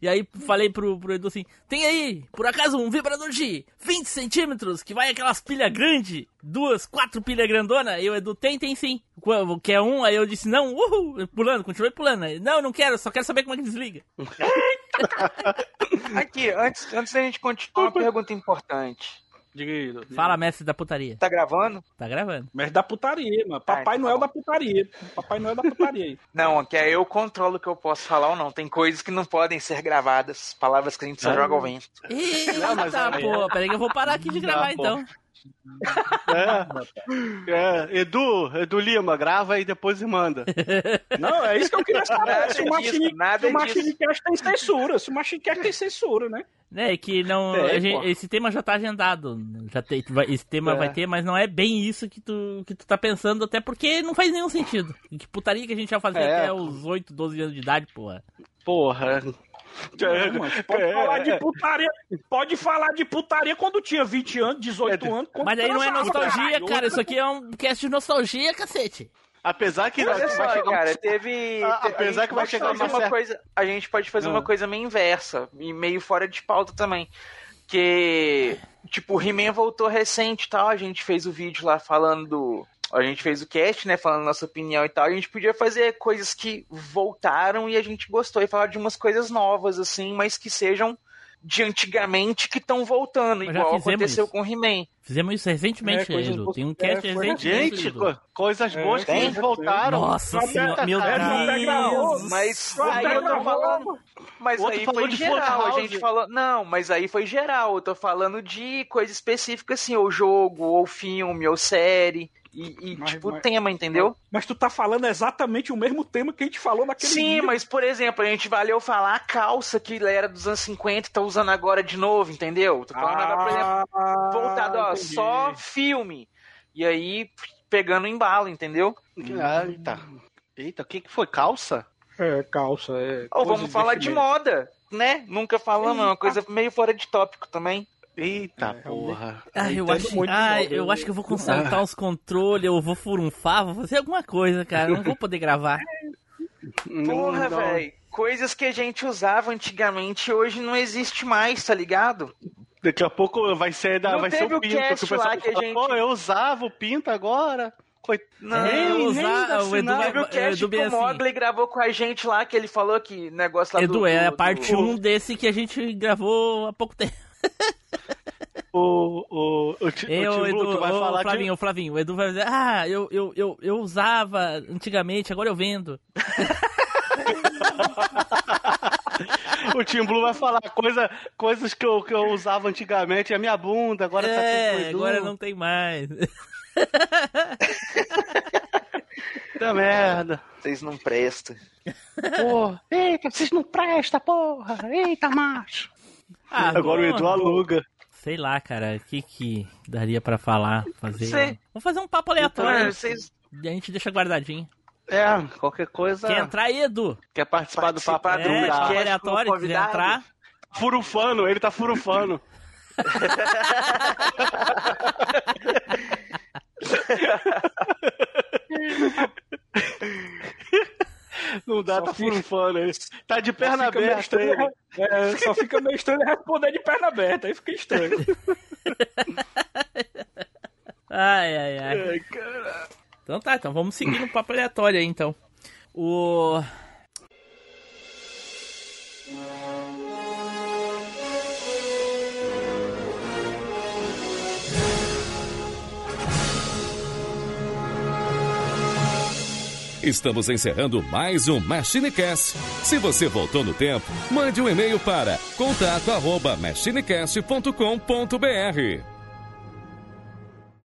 E aí falei pro, pro Edu assim, tem aí, por acaso, um vibrador de 20 centímetros, que vai aquelas pilhas grandes, duas, quatro pilhas grandona? E o Edu, tem, tem sim. Qu- Quer um? Aí eu disse, não, uhul, pulando, continuei pulando. Aí, Não, não quero, só quero saber como é que desliga. Aqui, antes, antes da gente continuar, uma pergunta importante. Diga aí. Fala, mestre da putaria. Tá gravando? Tá gravando. Mas da putaria, mano. Papai então Noel tá da putaria. Papai Noel da putaria aí. Não, que aí eu controlo o que eu posso falar ou não. Tem coisas que não podem ser gravadas, palavras que a gente só Ah. joga ao vento. Eita, mas aí- pô, peraí que eu vou parar aqui de gravar pô. então. É. É, Edu, Edu Lima, grava e depois manda. Não, é isso que eu queria saber. Nada se o disso, Machine, nada se o Machine disso. Cast tem censura. Se o Machine Cast tem censura, né? Né, que não. É, a gente- esse tema já tá agendado. Já tem, esse tema É. vai ter, mas não é bem isso que tu, que tu tá pensando, até porque não faz nenhum sentido. Que putaria que a gente ia fazer É. até os 8, 12 anos de idade, porra. Porra. Não, mas pode É, falar de é. putaria. Pode falar de putaria quando tinha 20 anos, 18 É, anos. Mas aí não é nostalgia, caralho. cara. Isso aqui é um cast de nostalgia, cacete. Apesar que Olha vai só, chegar um- cara, teve. Ah, te- apesar que vai chegar uma certa- coisa. A gente pode fazer Ah. uma coisa meio inversa e meio fora de pauta também. Que, tipo, o He-Man voltou recente e tal. A gente fez o vídeo lá falando do. A gente fez o cast, né? Falando nossa opinião e tal. A gente podia fazer coisas que voltaram e a gente gostou. E falar de umas coisas novas, assim, mas que sejam de antigamente que estão voltando, igual aconteceu isso. com o He-Man. Fizemos isso recentemente, É, Edu. Tem um é, cast foi- recentemente. Gente, co- coisas boas É, que tem. voltaram. Nossa senhora, meu Deus. Mas aí eu tô falando. Mas outro aí foi de geral. A gente falou. Não, mas aí foi geral. Eu tô falando de coisa específica, assim, ou jogo, ou filme, ou série. E, e, Mas- tipo, mas- tema, entendeu? Mas tu tá falando exatamente o mesmo tema que a gente falou naquele Sim, vídeo. mas, por exemplo, a gente valeu falar a calça que era dos anos 50 e tá usando agora de novo, entendeu? Tô falando agora, por exemplo, Ah, voltado, ó, entendi. só filme. E aí, pegando embalo, entendeu? Ah, Eita. Eita, o que, que foi? Calça? É, calça. É, Ou coisa vamos falar de moda, né? Nunca falamos, é uma coisa meio fora de tópico também. Eita, É, porra. Ah, eu entendo acho, muito de ah, moda, eu eu- acho que eu vou consertar os controles, eu vou furunfar, vou fazer alguma coisa, cara. Não vou poder gravar. Porra, velho. Coisas que a gente usava antigamente hoje não existe mais, tá ligado? Daqui a pouco vai ser, da, Não vai ser o o pinto. que o pessoal lá que a fala, gente- Pô, eu usava o pinto agora. Não, É, nem, nem usar- dá o Edu vai- o cast Edu que o assim. Mogli gravou com a gente lá, que ele falou que negócio lá Edu, do... é a parte do- 1 desse que a gente gravou há pouco tempo. O, o, o, o Eu, Blue, Edu, tu vai ô, falar Flavinho, o Flavinho, o Edu vai dizer, ah, eu, eu, eu, eu usava antigamente, agora eu vendo. O Tim Blue vai falar coisa, coisas que eu, que eu usava antigamente. A minha bunda, agora tá é, tudo com o Edu. agora não tem mais. Puta merda. Vocês não prestam. Porra. Eita, vocês não prestam, porra. Eita, macho. Ah, Agora o Edu aluga. Sei lá, cara, o que que daria pra falar, fazer... Sei. Vamos fazer um papo aleatório, Mano, vocês e a gente deixa guardadinho. É, qualquer coisa. Quer entrar aí, Edu? Quer participar, do papo Participar É, do papo podcast aleatório, como quiser convidado? entrar... Furufano, ele tá furufano. Não dá, Só tá fica- furufano. Ele tá de perna aberta. estranho, ele. é, só fica meio estranho responder de perna aberta, aí fica estranho. Ai, ai, ai. Ai, cara. Então tá, então vamos seguir no papo aleatório aí, então. O... Estamos encerrando mais um MachineCast. Se você voltou no tempo, mande um e-mail para contato@machinecast.com.br.